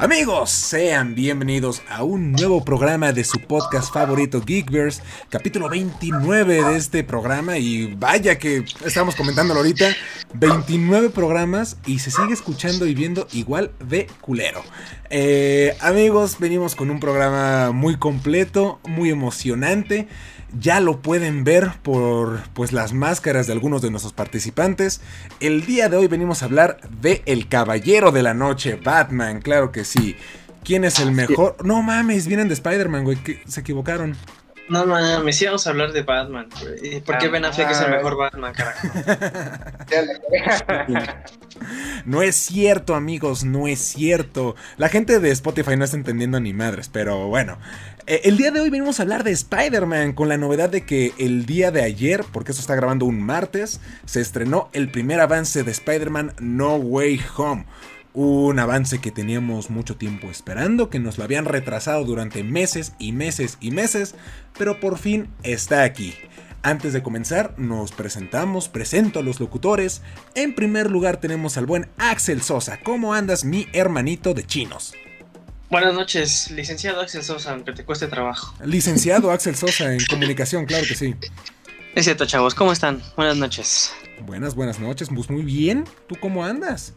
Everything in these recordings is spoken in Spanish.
Amigos, sean bienvenidos a un nuevo programa de su podcast favorito Geekverse, capítulo 29 de este programa y vaya que estamos comentándolo ahorita, 29 programas y se sigue escuchando y viendo igual de culero. Eh, amigos, venimos con un programa muy completo, muy emocionante ya lo pueden ver por pues las máscaras de algunos de nuestros participantes. El día de hoy venimos a hablar de El Caballero de la Noche, Batman, claro que sí. ¿Quién es el mejor? No mames, vienen de Spider-Man, güey, se equivocaron. No mames, sí vamos a hablar de Batman. ¿Por qué Ben Affleck es el mejor Batman, carajo? no es cierto, amigos, no es cierto. La gente de Spotify no está entendiendo ni madres, pero bueno. Eh, el día de hoy venimos a hablar de Spider-Man con la novedad de que el día de ayer, porque esto está grabando un martes, se estrenó el primer avance de Spider-Man No Way Home un avance que teníamos mucho tiempo esperando, que nos lo habían retrasado durante meses y meses y meses, pero por fin está aquí. Antes de comenzar, nos presentamos, presento a los locutores. En primer lugar tenemos al buen Axel Sosa. ¿Cómo andas, mi hermanito de chinos? Buenas noches, licenciado Axel Sosa, aunque te cueste trabajo. Licenciado Axel Sosa en comunicación, claro que sí. Es cierto, chavos, ¿cómo están? Buenas noches. Buenas, buenas noches, pues muy bien. ¿Tú cómo andas?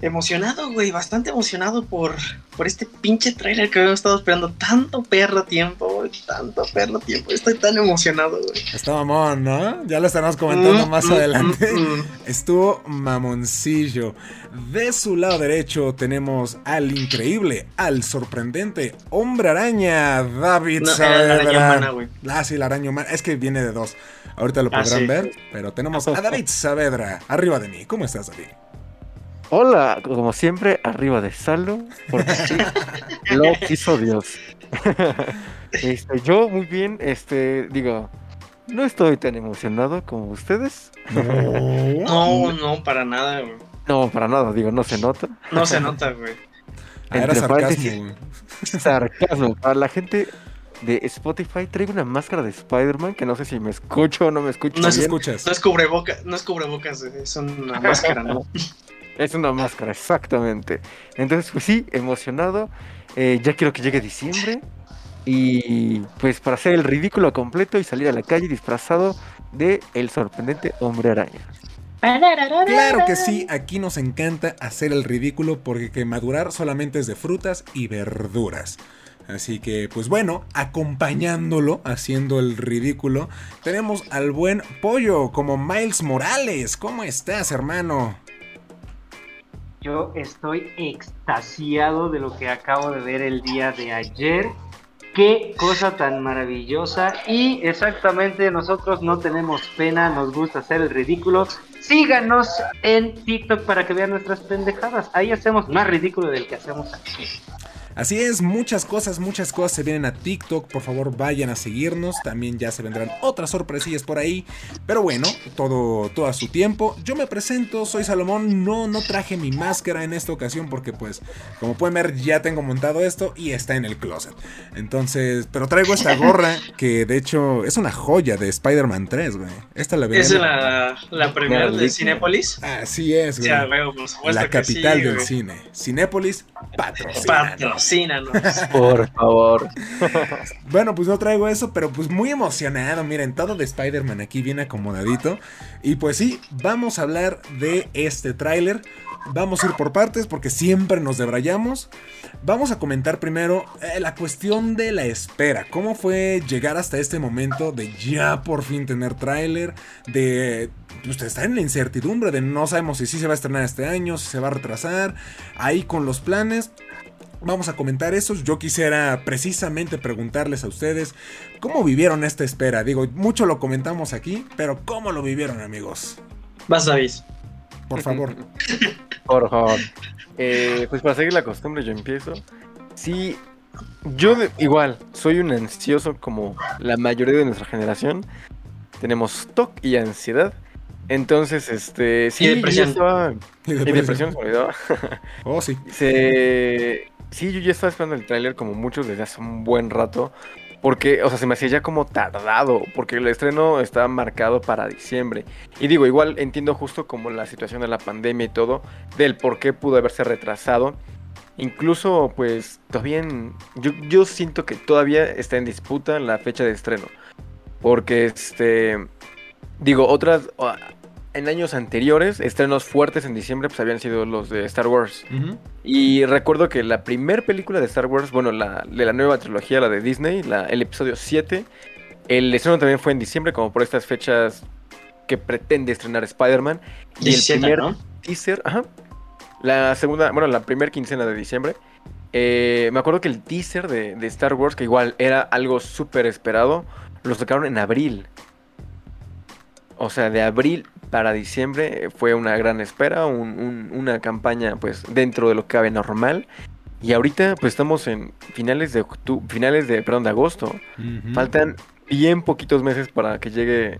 Emocionado, güey, bastante emocionado por, por este pinche trailer que habíamos estado esperando tanto perro tiempo, güey, tanto perro tiempo. Estoy tan emocionado, güey. Está mamón, ¿no? Ya lo estaremos comentando mm, más mm, adelante. Mm, Estuvo mamoncillo. De su lado derecho tenemos al increíble, al sorprendente hombre araña, David no, Saavedra. La araña humana, güey. Ah, sí, la araña humana. Es que viene de dos. Ahorita lo ah, podrán ver, pero tenemos a David Saavedra arriba de mí. ¿Cómo estás, David? Hola, como siempre, arriba de Salo, porque sí, lo quiso Dios. este, yo muy bien, este, digo, no estoy tan emocionado como ustedes. No, no, para nada, güey. No, para nada, digo, no se nota. No se nota, güey. Ah, era sarcasmo, Sarcasmo. Para la gente de Spotify traigo una máscara de Spider-Man que no sé si me escucho o no me escucho. No se escuchas. No es cubrebocas, no es cubrebocas, es una máscara, ¿no? Es una máscara, exactamente. Entonces, pues sí, emocionado. Eh, ya quiero que llegue diciembre. Y pues para hacer el ridículo completo y salir a la calle disfrazado de el sorprendente hombre araña. Claro que sí, aquí nos encanta hacer el ridículo porque que madurar solamente es de frutas y verduras. Así que, pues bueno, acompañándolo, haciendo el ridículo, tenemos al buen pollo como Miles Morales. ¿Cómo estás, hermano? Yo estoy extasiado de lo que acabo de ver el día de ayer. Qué cosa tan maravillosa. Y exactamente nosotros no tenemos pena, nos gusta hacer el ridículo. Síganos en TikTok para que vean nuestras pendejadas. Ahí hacemos más ridículo del que hacemos aquí. Así es, muchas cosas, muchas cosas se vienen a TikTok. Por favor, vayan a seguirnos. También ya se vendrán otras sorpresillas por ahí. Pero bueno, todo, todo a su tiempo. Yo me presento, soy Salomón. No, no traje mi máscara en esta ocasión porque, pues, como pueden ver, ya tengo montado esto y está en el closet. Entonces, pero traigo esta gorra que de hecho es una joya de Spider-Man 3, güey. Esta la ¿Es la, la primera de Cinépolis? Así es, güey. la capital del cine. Cinépolis, patrocina. Por favor. bueno, pues no traigo eso, pero pues muy emocionado. Miren, todo de Spider-Man aquí bien acomodadito. Y pues sí, vamos a hablar de este tráiler. Vamos a ir por partes porque siempre nos debrayamos. Vamos a comentar primero eh, la cuestión de la espera. ¿Cómo fue llegar hasta este momento de ya por fin tener tráiler? De pues, estar en la incertidumbre de no sabemos si sí se va a estrenar este año, si se va a retrasar. Ahí con los planes. Vamos a comentar eso. Yo quisiera precisamente preguntarles a ustedes cómo vivieron esta espera. Digo, mucho lo comentamos aquí, pero ¿cómo lo vivieron, amigos? Vas, David. Por favor. Por favor. Eh, pues para seguir la costumbre, yo empiezo. Sí, yo igual soy un ansioso como la mayoría de nuestra generación. Tenemos TOC y ansiedad. Entonces, este. Sí, y depresión. y depresión. se olvidó. Oh, sí. Se, Sí, yo ya estaba esperando el tráiler como muchos desde hace un buen rato. Porque, o sea, se me hacía ya como tardado. Porque el estreno estaba marcado para diciembre. Y digo, igual entiendo justo como la situación de la pandemia y todo. Del por qué pudo haberse retrasado. Incluso, pues, todavía en- yo, yo siento que todavía está en disputa la fecha de estreno. Porque, este, digo, otras, en años anteriores, estrenos fuertes en diciembre, pues habían sido los de Star Wars. Y recuerdo que la primera película de Star Wars, bueno, la, de la nueva trilogía, la de Disney, la, el episodio 7, el estreno también fue en diciembre, como por estas fechas que pretende estrenar Spider-Man. Y el 17, primer ¿no? teaser, ajá, la segunda, bueno, la primera quincena de diciembre. eh, me acuerdo que el teaser de, de Star Wars, que igual era algo súper esperado, lo sacaron en abril. O sea, de abril para diciembre eh, fue una gran espera, un- un- una campaña pues dentro de lo que cabe normal. Y ahorita pues estamos en finales de octu- finales de, perdón, de agosto. Faltan bien poquitos meses para que llegue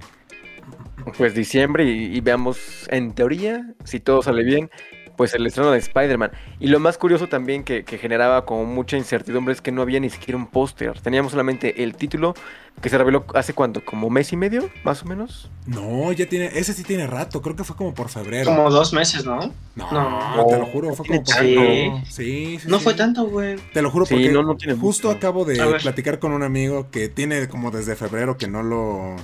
pues diciembre y, y veamos en teoría, si todo sale bien, pues el estreno de Spider-Man. Y lo más curioso también que, que generaba como mucha incertidumbre es que no había ni siquiera un póster. Teníamos solamente el título que se reveló hace cuánto, como mes y medio, más o menos. No, ya tiene, ese sí tiene rato, creo que fue como por febrero. Como dos meses, ¿no? No, No. te lo juro, fue como por Sí. febrero. Sí, sí, No sí. fue tanto, güey. Te lo juro Sí, porque no, no tiene justo mucho. acabo de platicar con un amigo que tiene como desde febrero que no lo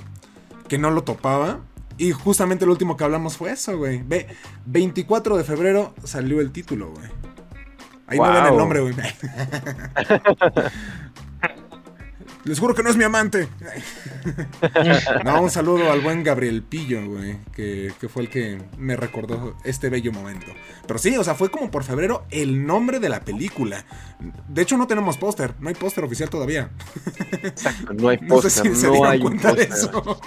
que no lo topaba y justamente lo último que hablamos fue eso, güey. Ve, 24 de febrero salió el título, güey. Ahí no ven el Wow. nombre, güey. Les juro que no es mi amante. No, un saludo al buen Gabriel Pillo, güey, que, que fue el que me recordó este bello momento. Pero sí, o sea, fue como por febrero el nombre de la película. De hecho, no tenemos póster, no hay póster oficial todavía. Exacto, no hay No sé póster, si se dieron hay cuenta de póster. eso.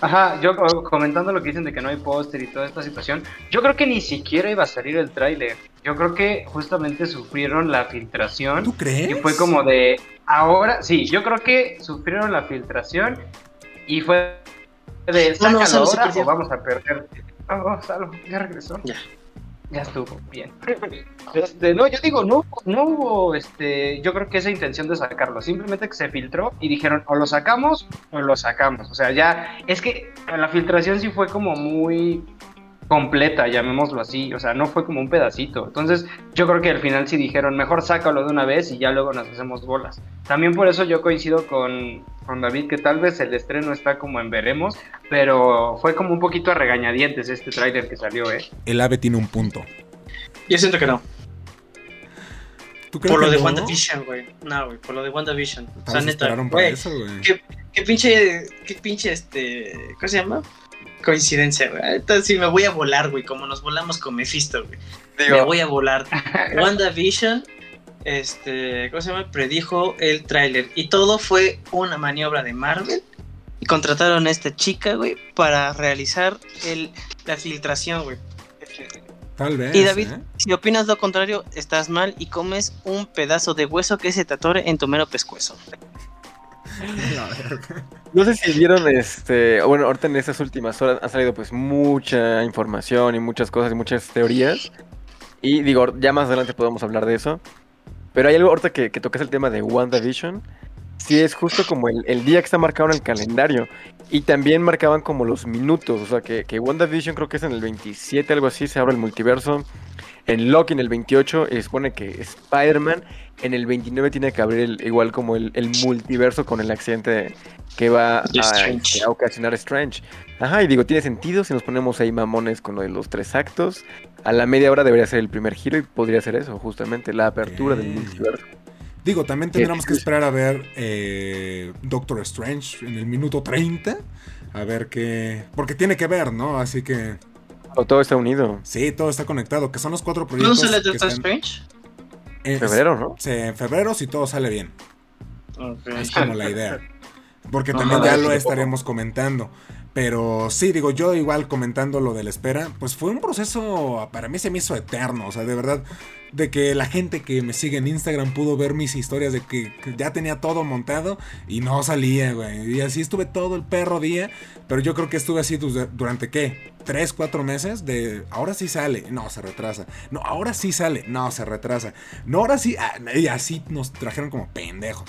Ajá, yo co- comentando lo que dicen de que no hay póster y toda esta situación, yo creo que ni siquiera iba a salir el tráiler. Yo creo que justamente sufrieron la filtración ¿Tú crees? y fue como de ahora, sí, yo creo que sufrieron la filtración y fue de No, no, sácalo se ahora o vamos a perder. Oh, Salo, ya regresó. Ya. Ya estuvo, bien. Este, no, yo digo, no, no hubo, este, yo creo que esa intención de sacarlo, simplemente que se filtró y dijeron, o lo sacamos o lo sacamos. O sea, ya, es que la filtración sí fue como muy completa, llamémoslo así, o sea, no fue como un pedacito. Entonces, yo creo que al final sí dijeron, mejor sácalo de una vez y ya luego nos hacemos bolas. También por eso yo coincido con, con David, que tal vez el estreno está como en veremos, pero fue como un poquito a regañadientes este tráiler que salió, ¿eh? El ave tiene un punto. Yo siento que no. ¿Tú crees Por lo que de no? WandaVision, güey. No, güey, por lo de WandaVision. O sea, neta, güey. ¿Qué, qué pinche, qué pinche, este, ¿cómo se llama? Coincidencia, güey. Ahorita sí me voy a volar, güey, como nos volamos con Mephisto, güey. Me voy a volar. WandaVision, este, ¿cómo se llama? Predijo el tráiler. Y todo fue una maniobra de Marvel. Y contrataron a esta chica, güey, para realizar el, la filtración, güey. Tal vez. Y David, ¿eh? si opinas lo contrario, estás mal y comes un pedazo de hueso que se te atore en tu mero pescuezo. No sé si vieron, este, bueno, ahorita en estas últimas horas ha salido pues mucha información y muchas cosas y muchas teorías. Y digo, ya más adelante podemos hablar de eso. Pero hay algo ahorita que, que tocas el tema de WandaVision. Sí, es justo como el, el día que está marcado en el calendario. Y también marcaban como los minutos. O sea, que, que WandaVision creo que es en el 27, algo así, se abre el multiverso. En Loki en el 28 y supone que Spider-Man en el 29 tiene que abrir el- igual como el, el multiverso con el accidente que va a, este, a ocasionar Strange. Ajá, y digo, tiene sentido si nos ponemos ahí mamones con lo de los tres actos. A la media hora debería ser el primer giro y podría ser eso, justamente, la apertura del multiverso. Digo, también tendremos que esperar a ver eh, Doctor Strange en el minuto 30. A ver qué. Porque tiene que ver, ¿no? Así que. O todo está unido. Sí, todo está conectado. Que son los cuatro ¿Cuándo proyectos. sale que Doctor están- Strange? Eh, Febrero, ¿no? sí, en febrero, si todo sale bien. Es como la idea. Porque Ajá, también ya lo estaremos comentando. Pero sí, digo, yo igual comentando lo de la espera, pues fue un proceso, para mí se me hizo eterno, o sea, de verdad, de que la gente que me sigue en Instagram pudo ver mis historias de que, ya tenía todo montado y no salía, güey. Y así estuve todo el perro día, pero yo creo que estuve así du- durante, ¿qué? ¿Tres, cuatro meses? De, ahora sí sale, no, se retrasa. No, ahora sí sale, no, se retrasa. No, ahora sí, ah, y así nos trajeron como pendejos.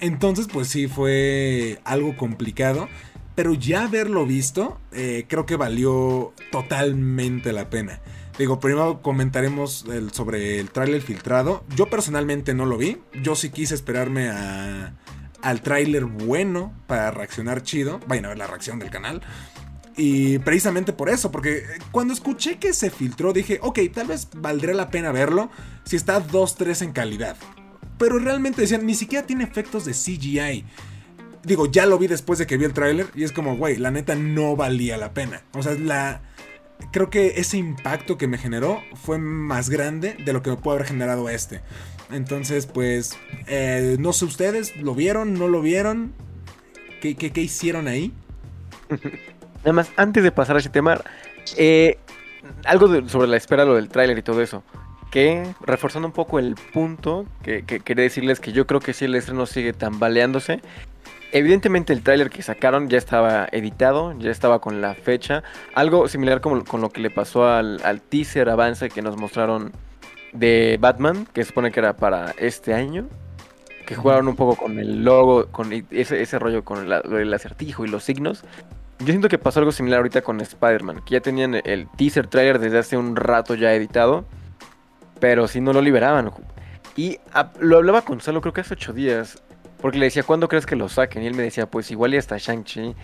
Entonces, pues sí, fue algo complicado. Pero ya haberlo visto, eh, creo que valió totalmente la pena. Digo, primero comentaremos sobre el tráiler filtrado. Yo personalmente no lo vi. Yo sí quise esperarme a, al tráiler bueno para reaccionar chido. Vayan a ver la reacción del canal. Y precisamente por eso, porque cuando escuché que se filtró dije, ok, tal vez valdría la pena verlo si está 2-3 en calidad. Pero realmente decían, ni siquiera tiene efectos de CGI. Digo, ya lo vi después de que vi el tráiler y es como, güey, la neta no valía la pena. O sea, la... Creo que ese impacto que me generó fue más grande de lo que me puede haber generado este. Entonces, pues, eh, no sé ustedes, ¿lo vieron? ¿No lo vieron? ¿Qué, qué, hicieron ahí? Nada más, antes de pasar a ese tema, eh, algo sobre la espera, lo del tráiler y todo eso. Que, reforzando un poco el punto, que, quería decirles que yo creo que si el estreno sigue tambaleándose. Evidentemente el tráiler que sacaron ya estaba editado, ya estaba con la fecha. Algo similar como, con lo que le pasó al, teaser avance que nos mostraron de Batman, que supone que era para este año. Que jugaron un poco con el logo, con ese, ese rollo con el acertijo y los signos. Yo siento que pasó algo similar ahorita con Spider-Man, que ya tenían el teaser trailer desde hace un rato ya editado, pero si no lo liberaban. Y lo hablaba con Salo creo que hace ocho días, porque le decía, ¿cuándo crees que lo saquen? Y él me decía, pues igual y hasta Shang-Chi,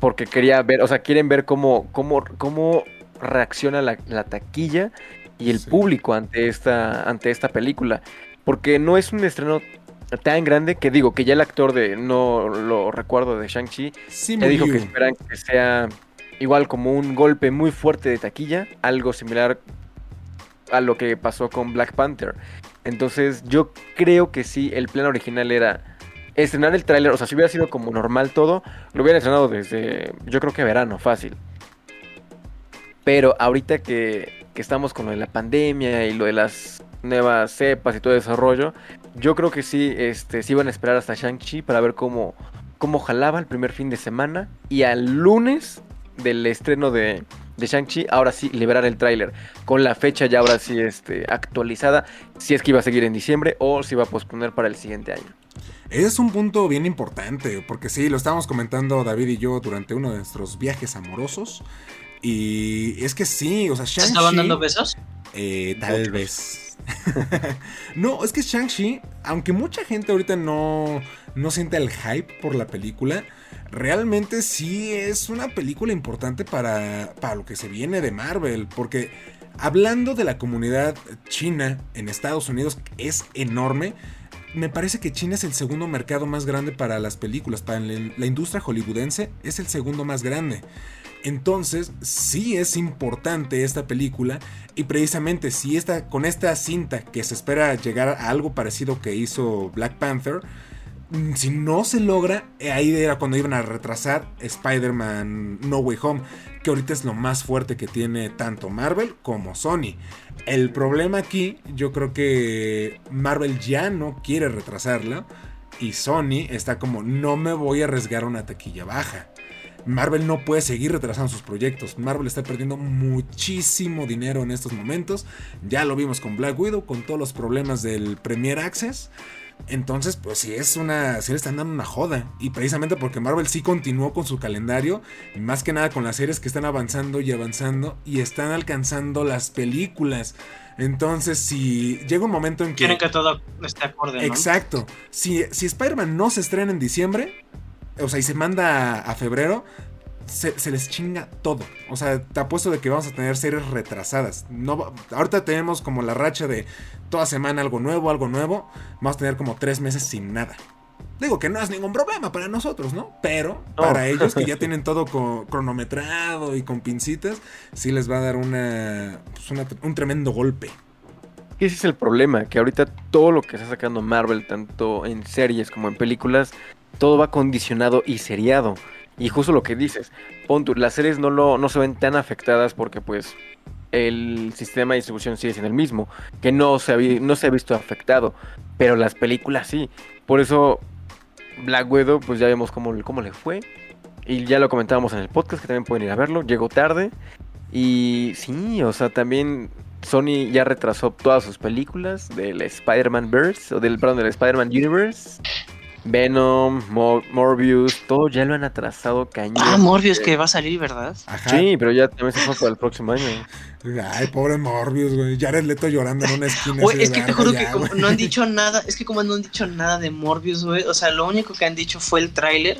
porque quería ver, o sea, quieren ver cómo, cómo, cómo reacciona la, taquilla y el público ante esta, ante esta película. Porque no es un estreno tan grande que digo que ya el actor de, no lo recuerdo, de Shang-Chi, sí, dijo que esperan que sea igual como un golpe muy fuerte de taquilla, algo similar a lo que pasó con Black Panther. Entonces yo creo que sí, el plan original era estrenar el tráiler, o sea, si hubiera sido como normal todo, lo hubieran estrenado desde, yo creo que verano, fácil. Pero ahorita que, que estamos con lo de la pandemia y lo de las nuevas cepas y todo ese rollo, yo creo que sí, este, sí iban a esperar hasta Shang-Chi para ver cómo, cómo jalaba el primer fin de semana. Y al lunes del estreno de, de Shang-Chi, ahora sí liberar el tráiler. Con la fecha ya ahora sí este, actualizada. Si es que iba a seguir en diciembre o si iba a posponer para el siguiente año. Es un punto bien importante, porque sí, lo estábamos comentando David y yo durante uno de nuestros viajes amorosos. Y es que sí, o sea, Shang-Chi... ¿Estaban dando besos? Eh, tal vez. no, es que Shang-Chi, aunque mucha gente ahorita no, no siente el hype por la película, realmente sí es una película importante para, para lo que se viene de Marvel, porque hablando de la comunidad china en Estados Unidos, es enorme. Me parece que China es el segundo mercado más grande para las películas, para la industria hollywoodense es el segundo más grande. Entonces, sí es importante esta película y precisamente si esta, con esta cinta que se espera llegar a algo parecido que hizo Black Panther, si no se logra, ahí era cuando iban a retrasar Spider-Man No Way Home, que ahorita es lo más fuerte que tiene tanto Marvel como Sony. El problema aquí, yo creo que Marvel ya no quiere retrasarla y Sony está como, no me voy a arriesgar una taquilla baja. Marvel no puede seguir retrasando sus proyectos. Marvel está perdiendo muchísimo dinero en estos momentos. Ya lo vimos con Black Widow, con todos los problemas del Premier Access. Entonces, pues sí es una. Sí le están dando una joda. Y precisamente porque Marvel sí continuó con su calendario. Más que nada con las series que están avanzando y avanzando. Y están alcanzando las películas. Entonces, si llega un momento en que. Quieren que todo esté acorde. ¿no? Exacto. Si, si Spider-Man no se estrena en diciembre, o sea, y se manda a, febrero, se, les chinga todo. O sea, te apuesto de que vamos a tener series retrasadas. No, ahorita tenemos como la racha de toda semana algo nuevo, algo nuevo. Vamos a tener como tres meses sin nada. Digo que no es ningún problema para nosotros, ¿no? Pero para ellos que ya tienen todo cronometrado y con pincitas, sí les va a dar una, pues un tremendo golpe. Ese es el problema, que ahorita todo lo que está sacando Marvel, tanto en series como en películas, todo va condicionado y seriado. Y justo lo que dices, las series no, lo, no se ven tan afectadas porque pues el sistema de distribución sigue siendo el mismo, que no se, ha, no se ha visto afectado, pero las películas sí. Por eso Black Widow pues ya vemos cómo, cómo le fue. Y ya lo comentábamos en el podcast, que también pueden ir a verlo. Llegó tarde. Y sí, o sea, también Sony ya retrasó todas sus películas del Spider-Man Verse, o del, perdón, del Spider-Man Universe. Venom, Mor- Morbius, todo ya lo han atrasado cañón. Ah, Morbius que va a salir, ¿verdad? Ajá. Sí, pero ya también se fue para el próximo año. Ay, pobre Morbius, güey. Jared Leto llorando en una esquina. Güey, es que te juro ya, que como no han dicho nada, es que como no han dicho nada de Morbius, güey, o sea, lo único que han dicho fue el tráiler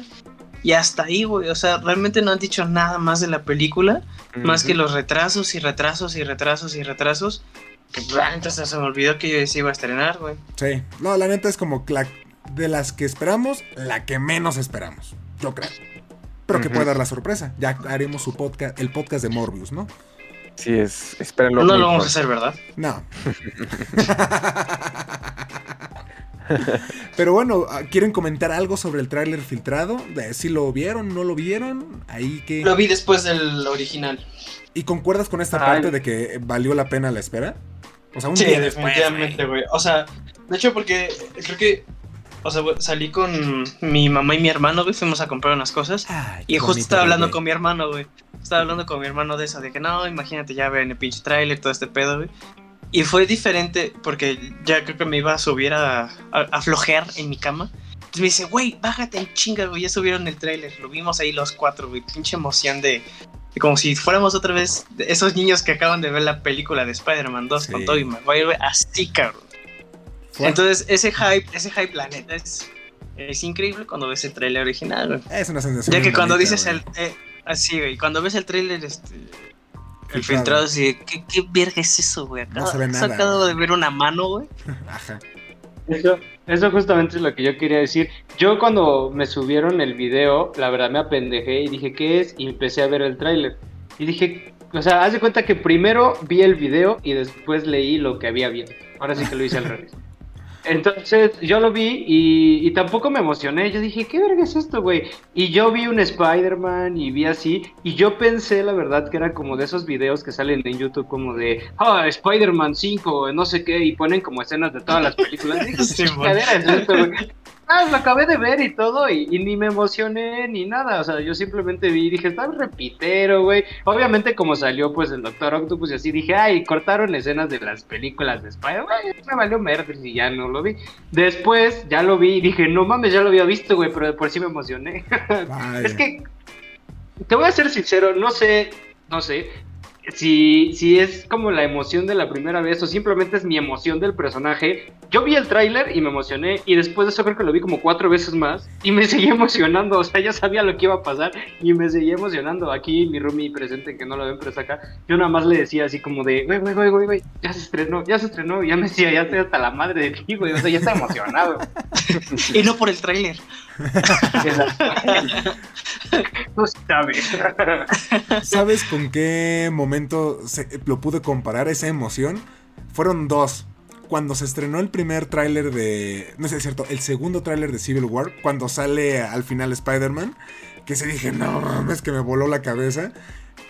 y hasta ahí, güey, o sea, realmente no han dicho nada más de la película, más que los retrasos y retrasos y retrasos y retrasos, que la neta hasta se me olvidó que se iba a estrenar, güey. Sí. No, la neta es como la- de las que esperamos, la que menos esperamos. Yo creo. Pero que puede dar la sorpresa. Ya haremos su podcast, el podcast de Morbius, ¿no? Sí, es, espérenlo. No lo vamos a hacer, ¿verdad? No. Pero bueno, ¿quieren comentar algo sobre el tráiler filtrado? De si lo vieron, no lo vieron, ahí que... Lo vi después del original. ¿Y concuerdas con esta Ay. parte de que valió la pena la espera? O sea, un Sí, día después, definitivamente, güey. O sea, de hecho, porque creo que, o sea, güey, salí con mi mamá y mi hermano, güey, fuimos a comprar unas cosas. Ay, Y justo estaba hablando güey. con mi hermano, güey. Estaba hablando con mi hermano de eso, de que no, imagínate, ya ven el pinche trailer, todo este pedo, güey. Y fue diferente porque ya creo que me iba a subir a, a, a flojear en mi cama. Entonces me dice, güey, bájate en chinga, güey, ya subieron el trailer. Lo vimos ahí los cuatro, güey. Pinche emoción de, como si fuéramos otra vez esos niños que acaban de ver la película de Spider-Man 2 Sí. con Tobey Maguire, güey. Así, cabrón. Fue- Entonces, ese hype, ese hype, la neta, es, es increíble cuando ves el trailer original, güey. Es una sensación. Ya que cuando bonita, dices güey. el. eh, así, güey. Cuando ves el trailer, este. El Filtrado. filtrado, así. ¿Qué, qué verga es eso, güey? Acabo, No se ve nada, acabo güey. de ver una mano, güey. Ajá. Eso, eso justamente es lo que yo quería decir. Yo cuando me subieron el video, la verdad me apendejé y dije, ¿qué es? Y empecé a ver el tráiler. Y dije, o sea, haz de cuenta que primero vi el video y después leí lo que había visto. Ahora sí que lo hice al revés. Entonces yo lo vi y, y tampoco me emocioné. Yo dije, ¿qué verga es esto, güey? Y yo vi un Spider-Man y vi así. Y yo pensé, la verdad, que era como de esos videos que salen en YouTube, como de, ah, Spider-Man 5, no sé qué, y ponen como escenas de todas las películas. Dije, Sí, ¿qué güey. chingadera es esto, güey? Ah, lo acabé de ver y todo, y, y ni me emocioné ni nada. O sea, yo simplemente vi y dije, está repitero, güey. Obviamente, como salió pues el Doctor Octopus y así, dije, ay, cortaron escenas de las películas de Spider-Man. Me valió merda y ya no lo vi. Después ya lo vi y dije, no mames, ya lo había visto, güey, pero por sí me emocioné. Es que, te voy a ser sincero, no sé, no sé si, si es como la emoción de la primera vez o simplemente es mi emoción del personaje. Yo vi el tráiler y me emocioné y después de eso creo que lo vi como cuatro veces más y me seguí emocionando, o sea, ya sabía lo que iba a pasar y me seguí emocionando. Aquí mi roomie presente, que no lo ven, pero está acá, yo nada más le decía así como de, güey, güey, güey, güey, güey, ya se estrenó, ya se estrenó, y ya me decía, ya estoy hasta la madre de ti, güey, o sea, ya está emocionado. Y no por el tráiler. Tú sabes. ¿Sabes con qué momento se- lo pude comparar esa emoción? Fueron dos. Cuando se estrenó el primer tráiler de... No sé, es cierto, el segundo tráiler de Civil War, cuando sale al final Spider-Man, que se dije, no mames, que me voló la cabeza.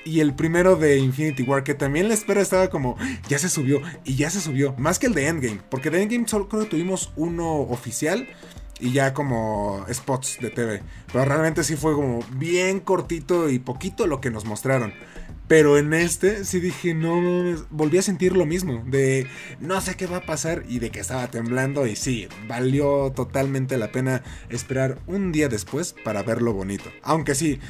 Y el primero de Infinity War, que también la espera estaba como, ya se subió, y ya se subió. Más que el de Endgame, porque de Endgame solo creo que tuvimos uno oficial y ya como spots de TV. Pero realmente sí fue como bien cortito y poquito lo que nos mostraron. Pero en este sí dije, no, mames", volví a sentir lo mismo, de no sé qué va a pasar y de que estaba temblando y sí, valió totalmente la pena esperar un día después para verlo bonito. Aunque sí,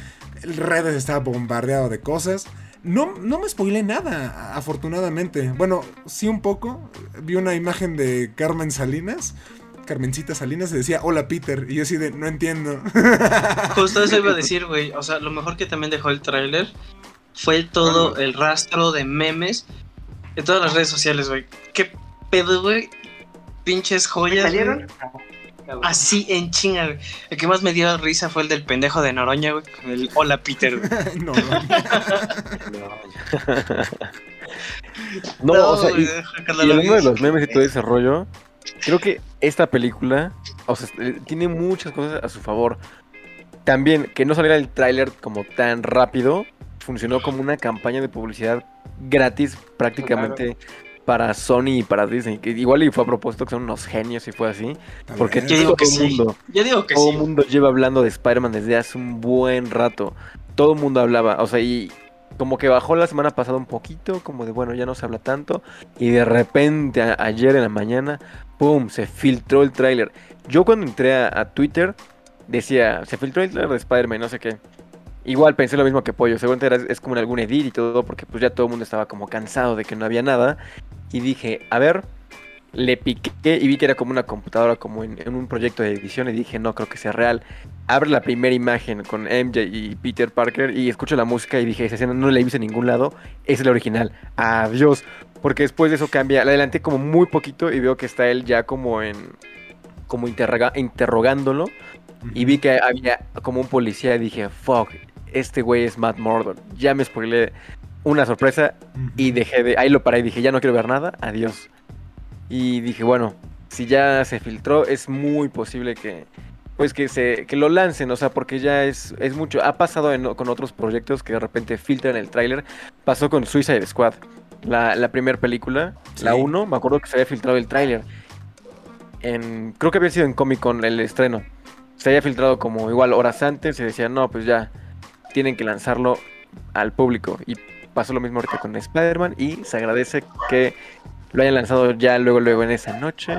el redes estaba bombardeado de cosas. No, no me spoilé nada, afortunadamente. Bueno, sí un poco. Vi una imagen de Carmen Salinas. Carmencita Salinas y decía, hola Peter. Y yo así de, no entiendo. Justo eso iba a decir, güey. O sea, lo mejor que también dejó el tráiler fue todo el rastro de memes de todas las redes sociales, güey. ¿Qué pedo, güey? Pinches joyas. ¿Salieron? Así en chinga, güey. El que más me dio risa fue el del pendejo de Noroña, güey. Con el hola Peter, güey. no, no. No, o sea, y, y hablando de los memes y todo ese rollo, creo que esta película, o sea, eh, tiene muchas cosas a su favor. También, que no saliera el tráiler como tan rápido, funcionó como una campaña de publicidad gratis prácticamente para Sony y para Disney. Que igual y fue a propósito que son unos genios y fue así. Porque vez. Yo digo todo que el sí. mundo, Yo digo que todo sí. el mundo lleva hablando de Spider-Man desde hace un buen rato. Todo el mundo hablaba, o sea, y como que bajó la semana pasada un poquito, como de bueno, ya no se habla tanto. Y de repente, a- ayer en la mañana, ¡pum! Se filtró el tráiler. Yo cuando entré a, a Twitter decía, se filtró el tráiler de Spider-Man, no sé qué. Igual pensé lo mismo que Pollo, seguramente era- es como en algún edit y todo, porque pues ya todo el mundo estaba como cansado de que no había nada. Y dije, a ver, le piqué y vi que era como una computadora, como en, en un proyecto de edición, y dije, no creo que sea real. Abre la primera imagen con MJ y Peter Parker y escucho la música y dije, esa escena no la he visto en ningún lado, es la original. Adiós. Porque después de eso cambia, la adelanté como muy poquito y veo que está él ya como en... como interroga- interrogándolo. Y vi que había como un policía y dije, fuck, este güey es Matt Murdock. Ya me spoilé una sorpresa y dejé de... Ahí lo paré y dije, ya no quiero ver nada, adiós. Y dije, bueno, si ya se filtró, es muy posible que... Pues que se que lo lancen, o sea, porque ya es, es mucho. Ha pasado en- con otros proyectos que de repente filtran el tráiler. Pasó con Suicide Squad, la, la primera película, la Sí. 1, me acuerdo que se había filtrado el tráiler. En, creo que había sido en Comic Con el estreno se había filtrado como igual horas antes y decían, no, pues ya tienen que lanzarlo al público. Y pasó lo mismo ahorita con Spider-Man y se agradece que lo hayan lanzado ya luego, luego en esa noche,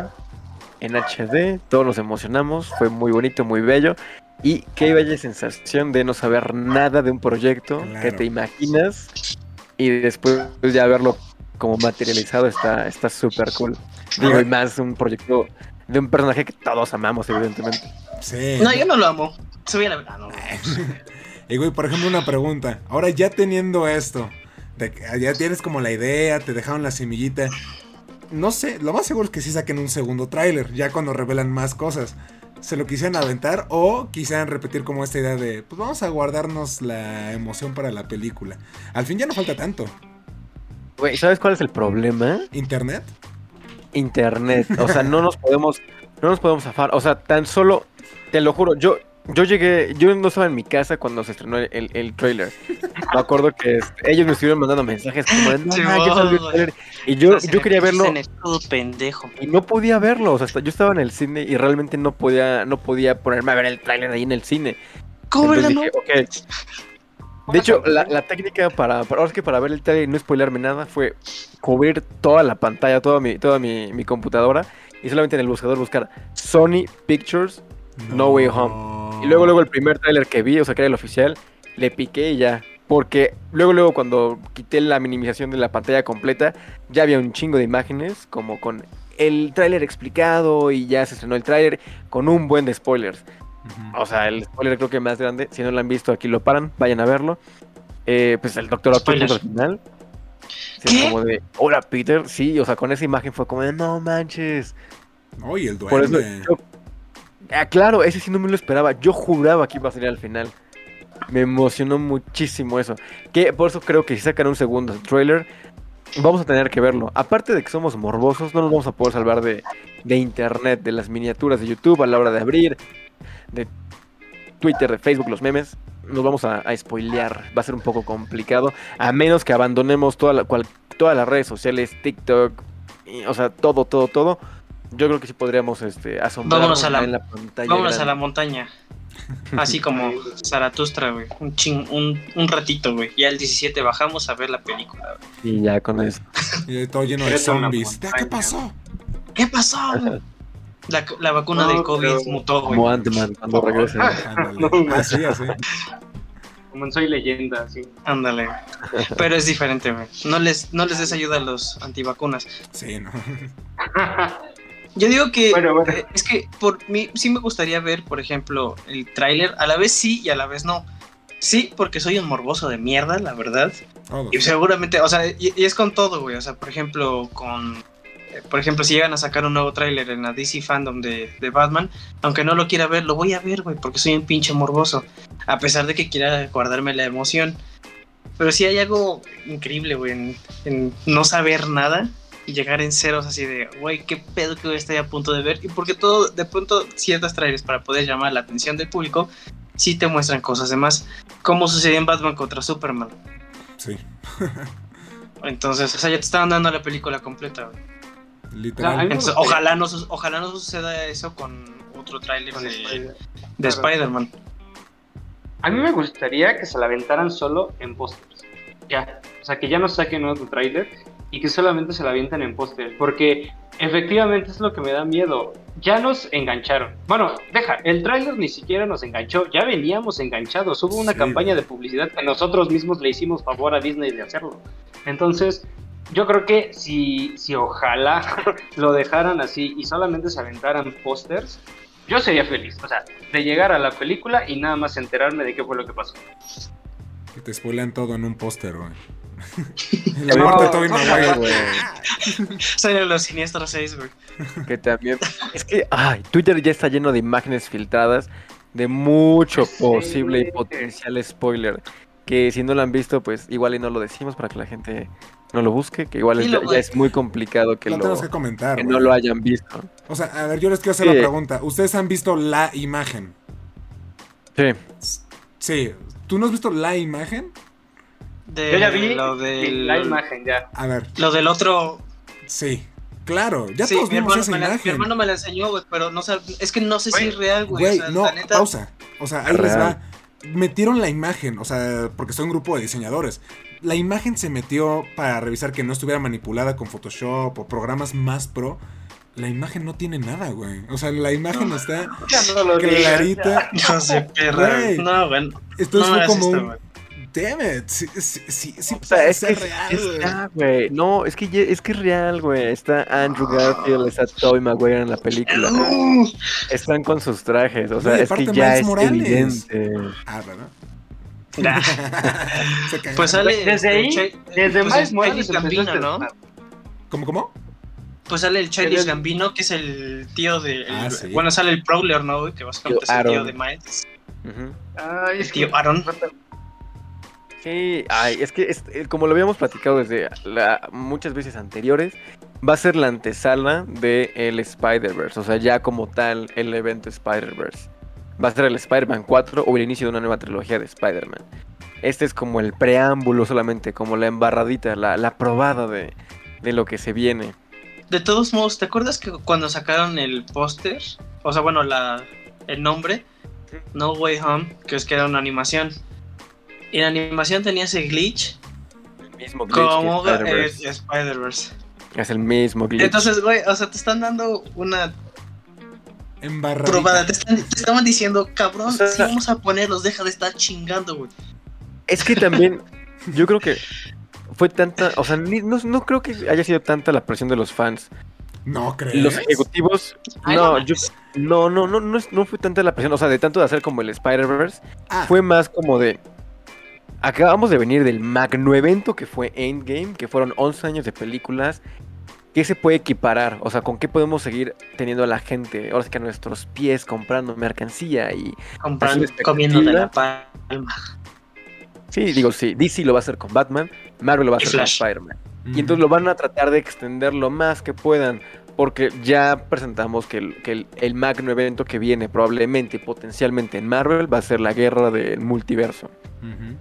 en HD. Todos nos emocionamos, fue muy bonito, muy bello. Y qué bella sensación de no saber nada de un proyecto que te imaginas y después ya verlo como materializado está está súper cool. Digo, y más un proyecto de un personaje que todos amamos, evidentemente. Sí. No, yo no lo amo. Se voy a la verdad, no. Y güey, por ejemplo, una pregunta. Ahora ya teniendo esto, de que ya tienes como la idea, te dejaron la semillita. No sé, lo más seguro es que sí saquen un segundo tráiler, ya cuando revelan más cosas. ¿Se lo quisieran aventar o quisieran repetir como esta idea de, pues vamos a guardarnos la emoción para la película? Al fin ya no falta tanto. Güey, ¿sabes cuál es el problema? ¿Internet? Internet. O sea, no nos podemos, no nos podemos zafar. O sea, tan solo, te lo juro, yo, yo llegué, yo no estaba en mi casa cuando se estrenó el, el, trailer. Me acuerdo que este, ellos me estuvieron mandando mensajes como de, no, ya salió el güey. tráiler". Y yo, yo quería verlo En escudo pendejo. y no podía verlo. O sea, hasta yo estaba en el cine y realmente no podía, no podía ponerme a ver el tráiler ahí en el cine. ¿Cómo Entonces dije, ok. De hecho, la, la técnica para, para, ahora es que para ver el trailer y no spoilearme nada fue cubrir toda la pantalla, toda mi, toda mi, mi computadora y solamente en el buscador buscar Sony Pictures No Way Y luego, luego el primer tráiler que vi, o sea, que era el oficial, le piqué y ya. Porque luego, luego cuando quité la minimización de la pantalla completa, ya había un chingo de imágenes, como con el tráiler explicado y ya se estrenó el tráiler con un buen de spoilers. O sea, el spoiler creo que más grande, si no lo han visto aquí lo paran, vayan a verlo. Eh, pues el Doctor Octopus al final. Como de, hola Peter, sí, o sea, con esa imagen fue como de, no manches. Oye, el Por eso duende. yo- Ah, claro, ese sí no me lo esperaba. Yo juraba que iba a salir al final. Me emocionó muchísimo eso. Que por eso creo que si sacan un segundo trailer, vamos a tener que verlo. Aparte de que somos morbosos, no nos vamos a poder salvar de, de internet, de las miniaturas de YouTube a la hora de abrir, de Twitter, de Facebook, los memes. Nos vamos a, a spoilear. Va a ser un poco complicado. A menos que abandonemos toda la- todas las redes sociales, TikTok, y, o sea, todo, todo, todo. Yo creo que sí podríamos este, asombrarnos Vámonos a la- en la pantalla. Vámonos a la montaña. Así como Zaratustra, güey. Un, ching, un, un ratito, güey. Ya el 17 bajamos a ver la película. güey. Y ya con eso. Y todo lleno de zombies. ¿Qué pasó? ¿Qué pasó? La, la vacuna No, del COVID pero- mutó, güey. Como Ant-Man cuando regrese. Así, así. Como en Soy Leyenda, sí. Ándale. Pero es diferente, güey. No les, no les des ayuda a los antivacunas. Sí, ¿no? Yo digo que Bueno, bueno. eh, es que por mí sí me gustaría ver, por ejemplo, el tráiler. A la vez sí y a la vez no. Sí, porque soy un morboso de mierda, la verdad. Y seguramente, o sea, y, y es con todo, güey. O sea, por ejemplo, con. eh, Por ejemplo, si llegan a sacar un nuevo tráiler en la DC Fandom de, de Batman, aunque no lo quiera ver, lo voy a ver, güey, porque soy un pinche morboso. A pesar de que quiera guardarme la emoción. Pero sí hay algo increíble, güey, en, en no saber nada y llegar en ceros así de, güey, qué pedo que estoy a punto de ver. Y porque todo, de pronto, ciertas trailers para poder llamar la atención del público, sí te muestran cosas de más. Como sucedió en Batman contra Superman. Sí. Entonces, o sea, ya te estaban dando la película completa, güey. Literal. A Entonces, ojalá no, ojalá no suceda eso con otro tráiler Con de, Spider-. Spider-Man. A mí me gustaría que se la aventaran solo en pósters. Ya. O sea, que ya no saquen otro tráiler y que solamente se la avienten en pósters. Porque efectivamente es lo que me da miedo. Ya nos engancharon. Bueno, deja, el tráiler ni siquiera nos enganchó. Ya veníamos enganchados. Hubo una Sí, campaña de publicidad que nosotros mismos le hicimos favor a Disney de hacerlo. Entonces, yo creo que si, si ojalá lo dejaran así y solamente se aventaran pósters, yo sería feliz. O sea, de llegar a la película y nada más enterarme de qué fue lo que pasó. Que te spoilean todo en un póster, güey. La muerte de Tobey Sí, Maguire. güey. Los siniestros 6, güey. Que también. Es que, ay, Twitter ya está lleno de imágenes filtradas de mucho Sí, posible y potencial spoiler. Que si no lo han visto, pues igual y no lo decimos para que la gente no lo busque. Que igual ya, es muy complicado que, Lo lo, tenemos que comentar. que güey. no lo hayan visto. O sea, a ver, yo les quiero hacer Sí. la pregunta. ¿Ustedes han visto la imagen? Sí. Sí. ¿Tú no has visto la imagen? De Yo ya vi lo del, la imagen ya. A ver, Lo del otro. sí. Claro, ya sí, todos mi vimos hermano, esa me la, mi imagen. hermano me la enseñó, güey, pero no sab- es que no sé si es real, güey. Güey, o sea, no, neta, pausa. O sea, ahí les va. Metieron la imagen, o sea, porque soy un grupo de diseñadores. La imagen se metió para revisar que no estuviera manipulada con Photoshop o programas más pro. La imagen no tiene nada, güey. O sea, la imagen está no lo digas, clarita. No sé, raro. No, güey. Entonces no fue como esto. Damn it. Sí, sí, sí, sí O sea, es que real, es- güey. ah, güey. No, es que, es que es real, güey. Está Andrew Garfield, está Tobey Maguire en la película. Están con sus trajes. O sea, No, es que ya Miles es Morales. evidente. Ah, ¿verdad? Nah. Pues sale. Desde ahí, desde pues Miles es Morales Gambino, ¿no? ¿Cómo, cómo? Pues sale el Childish Gambino, que es el tío de. Ah, el- sí. Bueno, sale el Prowler, ¿no? güey? Que básicamente es el tío de Miles. Ujú. Ay, El es tío que- Aaron. Sí, ay, es que es- eh, como lo habíamos platicado desde la- muchas veces anteriores, va a ser la antesala de el Spider-Verse, o sea, ya como tal el evento Spider-Verse. Va a ser el Spider-Man 4 o el inicio de una nueva trilogía de Spider-Man. Este es como el preámbulo solamente, como la embarradita, la, la probada de, de lo que se viene. De todos modos, ¿te acuerdas que cuando sacaron el póster? O sea, bueno, la, el nombre, No Way Home, que es que era una animación. Y la animación tenía ese glitch El mismo glitch como eh, Spider-Verse. Spider-Verse. Es el mismo glitch. Entonces, güey, o sea, te están dando una Embarradita. probada. Te, están- te estaban diciendo, cabrón, O sea- si vamos a ponerlos, deja de estar chingando, güey. Es que también, yo creo que fue tanta, o sea, ni- no, no creo que haya sido tanta la presión de los fans. No crees. Los ejecutivos, Ay, no, no yo, no, no, no, no, no fue tanta la presión, o sea, de tanto de hacer como el Spider-Verse, Ah, fue más como de, acabamos de venir del magno evento que fue Endgame, que fueron 11 años de películas, ¿qué se puede equiparar? O sea, ¿con qué podemos seguir teniendo a la gente, ahora sí que a nuestros pies, comprando mercancía y... Comprando, comiendo de la palma. Sí, digo, sí, DC lo va a hacer con Batman, Marvel lo va a hacer con. Spider-Man. mm. Y entonces lo van a tratar de extender lo más que puedan. Porque ya presentamos que el, que el, el magno evento que viene probablemente y potencialmente en Marvel va a ser la guerra del multiverso. Ujú.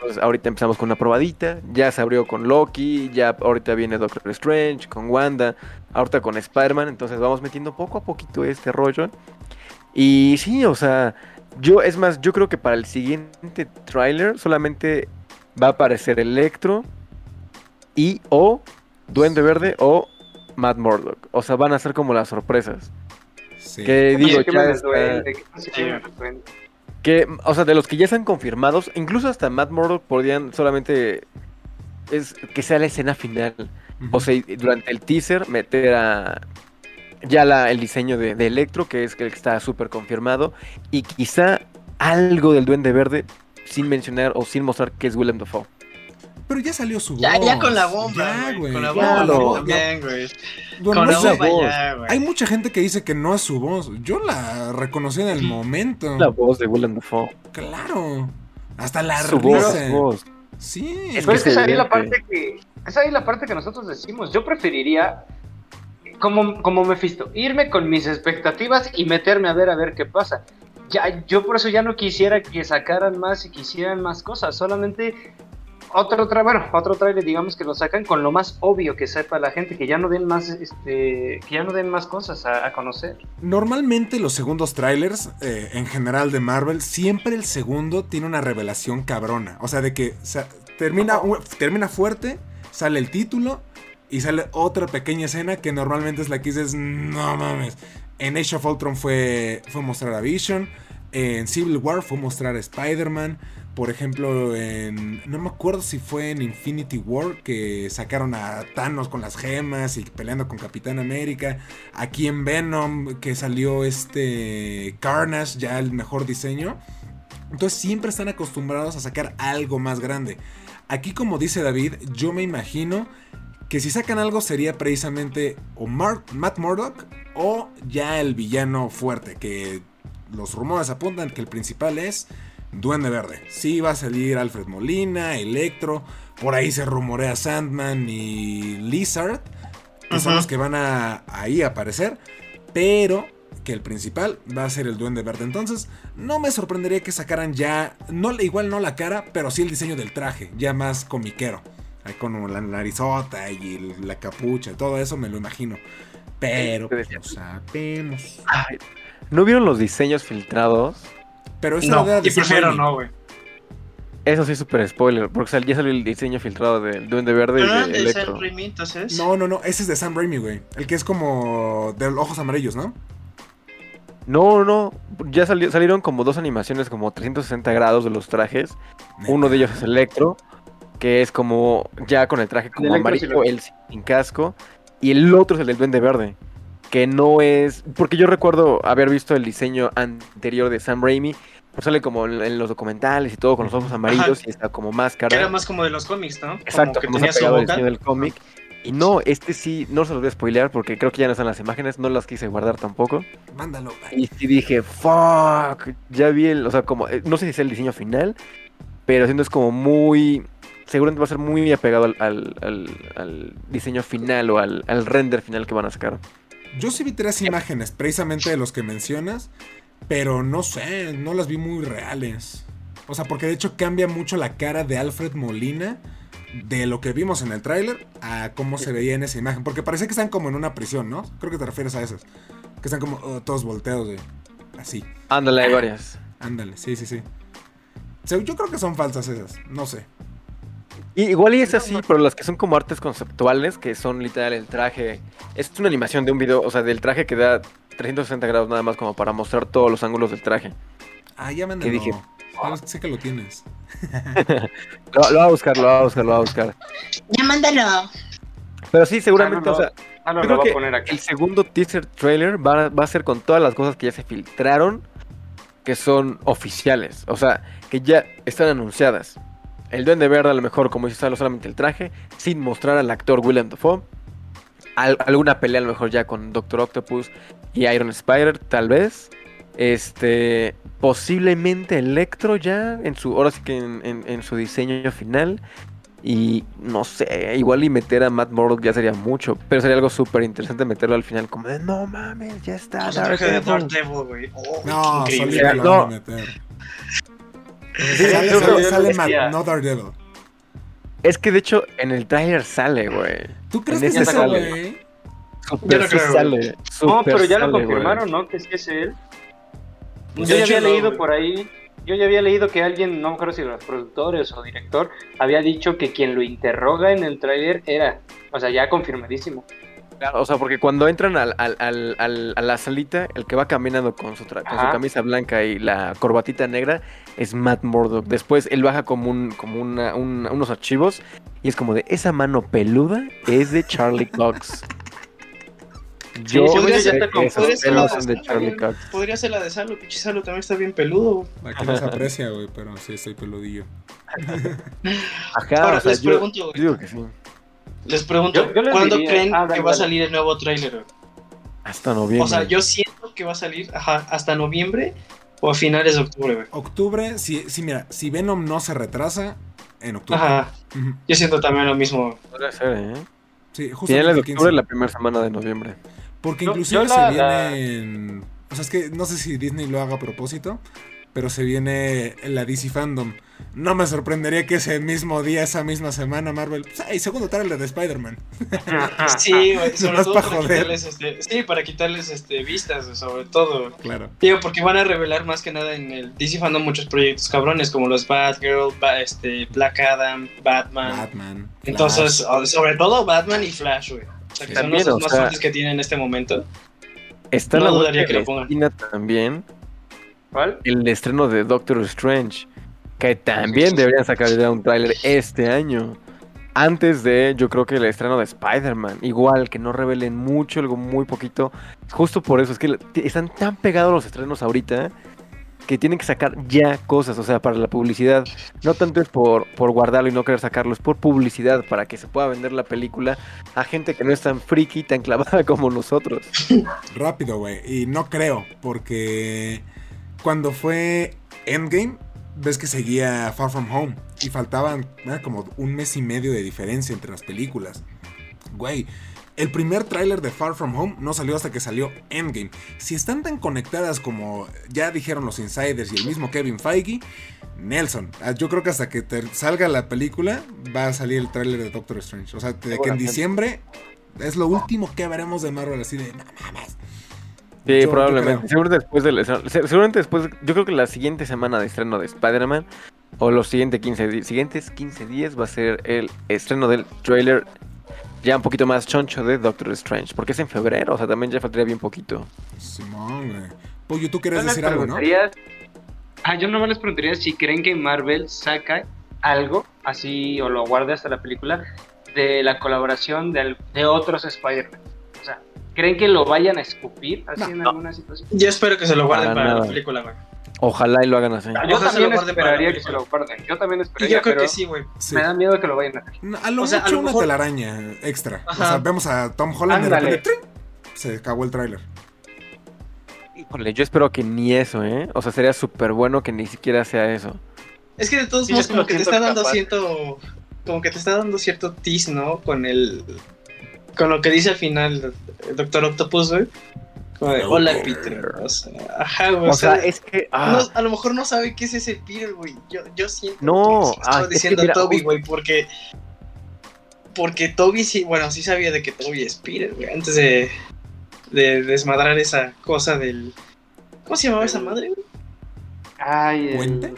Entonces ahorita empezamos con una probadita, ya se abrió con Loki, ya ahorita viene Doctor Strange, con Wanda, ahorita con Spider-Man, entonces vamos metiendo poco a poquito este rollo. Y sí, o sea, yo es más, yo creo que para el siguiente tráiler solamente va a aparecer Electro y o Duende Verde o Matt Murdock. O sea, van a ser como las sorpresas. Sí. Que ¿Qué digo, ya está- que, o sea, de los que ya están confirmados, incluso hasta Matt Murdock podrían solamente es que sea la escena final. O sea, durante el teaser meter a ya la, el diseño de, de Electro, que es el que está súper confirmado, y quizá algo del Duende Verde sin mencionar o sin mostrar que es Willem Dafoe. Pero ya salió su voz. Ya, ya con la bomba, Ya, güey. Con la bomba la voz, bomba. también, güey. Bueno, Con no la bomba voz. ya, güey. Hay mucha gente que dice que no es su voz. Yo la reconocí en el momento. La voz de Willem Dafoe. Claro. Hasta la Su voz, risa. voz. Sí. Es que es que es es ahí la parte que. Es ahí la parte que nosotros decimos. Yo preferiría. Como, como Mephisto, irme con mis expectativas y meterme a ver a ver qué pasa. Ya, yo por eso ya no quisiera que sacaran más y quisieran más cosas. Solamente otro tra bueno, otro trailer, digamos que lo sacan con lo más obvio que sepa la gente, que ya no den más, este, que ya no den más cosas a, a conocer. Normalmente los segundos trailers, eh, en general de Marvel, siempre el segundo tiene una revelación cabrona. O sea, de que termina, termina fuerte, sale el título Y sale otra pequeña escena que normalmente es la que dices, no mames. En Age of Ultron fue, fue mostrar a Vision. En Civil War fue mostrar a Spider-Man. Por ejemplo, en. No me acuerdo si fue en Infinity War que sacaron a Thanos con las gemas y peleando con Capitán América. Aquí en Venom que salió este. Carnage, ya el mejor diseño. Entonces siempre están acostumbrados a sacar algo más grande. Aquí, como dice David, yo me imagino que si sacan algo sería precisamente o Matt Murdock o ya el villano fuerte, que los rumores apuntan que el principal es Duende Verde. Sí va a salir Alfred Molina, Electro, por ahí se rumorea Sandman y Lizard, que son los que van a ahí a aparecer, pero que el principal va a ser el Duende Verde. Entonces, no me sorprendería que sacaran ya, no, igual no la cara, pero sí el diseño del traje, ya más comiquero. Ahí con la narizota y la capucha, todo eso me lo imagino. Pero, pues, sabemos. ¿No vieron los diseños filtrados? Pero esa no, y prefiero no, güey. Eso sí es súper spoiler, porque ya salió el diseño filtrado del Duende Verde Ah, y de de Electro. Sam Raimi, entonces. No, no, no, ese es de Sam Raimi, güey. El que es como de ojos amarillos, ¿no? No, no, ya salió- salieron como dos animaciones como 360 grados de los trajes. Uno de ellos es Electro, que es como ya con el traje como amarillo, el sin casco. Y el otro es el del Duende Verde, que no es... Porque yo recuerdo haber visto el diseño anterior de Sam Raimi. Pues sale como en, los documentales y todo con los ojos amarillos y está como máscara. Que era más como de los cómics, ¿no? Exacto, como que como tenía se su pegado el boca. diseño del cómic. Y no, este sí, no se los voy a spoilear porque creo que ya no están las imágenes, no las quise guardar tampoco. Mándalo. Y sí dije, fuck, ya vi el, o sea, como, eh, no sé si es el diseño final, pero siento es como muy, seguramente va a ser muy apegado al, al- al- al diseño final o al, al render final que van a sacar. Yo sí vi tres imágenes, precisamente de los que mencionas, pero no sé, no las vi muy reales. O sea, porque de hecho cambia mucho la cara de Alfred Molina de lo que vimos en el tráiler a cómo se veía en esa imagen. Porque parece que están como en una prisión, ¿no? Creo que te refieres a esas. Que están como oh, todos volteados, Así. Ándale, hay varias. Ándale, sí, sí, sí. Yo creo que son falsas esas, no sé. Y igual y es así, pero las que son como artes conceptuales, que son literal el traje, es una animación de un video, o sea, del traje que da 360 grados nada más como para mostrar todos los ángulos del traje. Ah, ya mándalo. dije? Sabes- Sé que lo tienes. Lo, lo va a buscar, lo va a buscar, lo va a buscar. Ya mándalo. Pero sí, seguramente, Ah, no, o sea, Ah, no, Yo lo creo que a poner acá. el segundo teaser trailer va, va a ser con todas las cosas que ya se filtraron, que son oficiales, o sea, que ya están anunciadas. El Duende Verde a lo mejor, como dice, sale solamente el traje, sin mostrar al actor Willem Dafoe. Al- alguna pelea a lo mejor ya con Doctor Octopus y Iron Spider, tal vez. Este, posiblemente Electro ya, en su, ahora sí que en, en- en su diseño final. Y no sé, igual y meter a Matt Murdock ya sería mucho, pero sería algo súper interesante meterlo al final, como de no mames, ya está. Pues el traje de Daredevil". Daredevil, güey. Oh, No, qué increíble. solito lo No. van Sale, yo que no Daredevil. Es que de hecho en el tráiler sale, güey. ¿Tú crees En que es eso, güey? Yo no sí creo, sale. No, pero ya lo güey. confirmaron, ¿no? Que sí es él. Yo De ya había no, leído güey. por ahí, yo ya había leído que alguien, no me acuerdo si los productores o director, había dicho que quien lo interroga en el tráiler era, o sea, ya confirmadísimo. Claro, o sea, porque cuando entran al, al- al- al- a la salita, el que va caminando con su, tra- con su camisa blanca y la corbatita negra es Matt Murdock. Después él baja como, un, como una- un- unos archivos y es como de esa mano peluda es de Charlie Cox. Yo ya que con- esos Podría ser, la de Charlie. Cox. Podría ser la de Salo, pinche Salo también está bien peludo. Aquí no se aprecia, güey, pero sí estoy peludillo. Ajá, Ahora o sea, les yo, pregunto, yo güey. digo que sí. Les pregunto, Yo- yo les ¿cuándo diría- creen ah, dale, que va a salir el nuevo tráiler? Hasta noviembre. O sea, yo siento que va a salir ajá, hasta noviembre o a finales de octubre, güey. Octubre, si, si mira, si Venom no se retrasa, en octubre. Ajá, yo siento también lo mismo. Podría ser, ¿eh? Sí, justo Finales de el 15. octubre, la primera semana de noviembre. Porque inclusive la- se la- vienen... O sea, es que no sé si Disney lo haga a propósito, pero se viene la DC Fandom. No me sorprendería que ese mismo día, esa misma semana, Marvel. Pues, ¡Ay, segundo trailer de Spider-Man! sí, güey. Sobre todo pa' para quitarles, este, sí, para quitarles este, vistas, sobre todo. Claro. Digo, porque van a revelar más que nada en el DC Fandom muchos proyectos cabrones, como los Batgirl, Ba- este, Black Adam, Batman. Batman. Entonces, Flash. o- sobre todo Batman y Flash, güey. O sea, que Sí. son los o más sea- fuertes que tienen en este momento. Está No la dudaría que de lo pongan. también ¿Cuál? el estreno de Doctor Strange, que también deberían sacar ya un tráiler este año. Antes de, yo creo que el estreno de Spider-Man. Igual, que no revelen mucho, algo muy poquito. Justo por eso, es que están tan pegados los estrenos ahorita que tienen que sacar ya cosas, o sea, para la publicidad. No tanto es por, por guardarlo y no querer sacarlo, es por publicidad, para que se pueda vender la película a gente que no es tan friki, tan clavada como nosotros. Rápido, güey. Y no creo, porque cuando fue Endgame, ves que seguía Far From Home. Y faltaban como un mes y medio de diferencia entre las películas. Güey, el primer tráiler de Far From Home no salió hasta que salió Endgame. Si están tan conectadas como ya dijeron los insiders y el mismo Kevin Feige, Nelson, ah, yo creo que hasta que te salga la película va a salir el tráiler de Doctor Strange. O sea, de que en diciembre es lo último que veremos de Marvel así de, no mames. Sí, Yo- yo probablemente. creo. Seguramente después del estreno- se- Seguramente después, yo creo que la siguiente semana de estreno de Spider-Man o los siguientes 15, di- siguientes 15 días va a ser el estreno del trailer ya un poquito más choncho de Doctor Strange, porque es en febrero, o sea, también ya faltaría bien poquito. Simón, güey. Pollo, tú quieres Yo decir algo, ¿no? Ah, yo nomás les preguntaría si creen que Marvel saca algo, así, o lo guarde hasta la película, de la colaboración de, de otros Spider-Man. ¿Creen que lo vayan a escupir así No. en alguna situación? Yo espero que se lo guarden Para la película, güey. Ojalá y lo hagan así. Yo Ojalá también esperaría que se lo guarden. Yo también Y esperaría, yo creo pero que sí, güey. Sí. me da miedo que lo vayan a hacer. No, A lo O sea, a mucho lo una mejor- telaraña extra. O sea, vemos a Tom Holland Ándale. de repente se acabó el tráiler. Híjole, yo espero que ni eso, ¿eh? O sea, sería súper bueno que ni siquiera sea eso. Es que de todos Sí, modos como lo que te está dando capaz. cierto... Como que te está dando cierto tease, ¿no? Con el... Con lo que dice al final el Doctor Octopus, güey. Como de, hola, Peter". Peter. O sea, ajá, güey. O sea, es que... ah, no- a lo mejor no sabe qué es ese Peter, güey. Yo, yo siento No, que sí estaba ah, es que diciendo mira, Toby, güey, porque... Porque Toby sí, bueno, sí sabía de que Toby es Peter, güey. Antes de, de desmadrar esa cosa del... ¿Cómo se llamaba esa madre, güey? Ay, el, ¿Puente?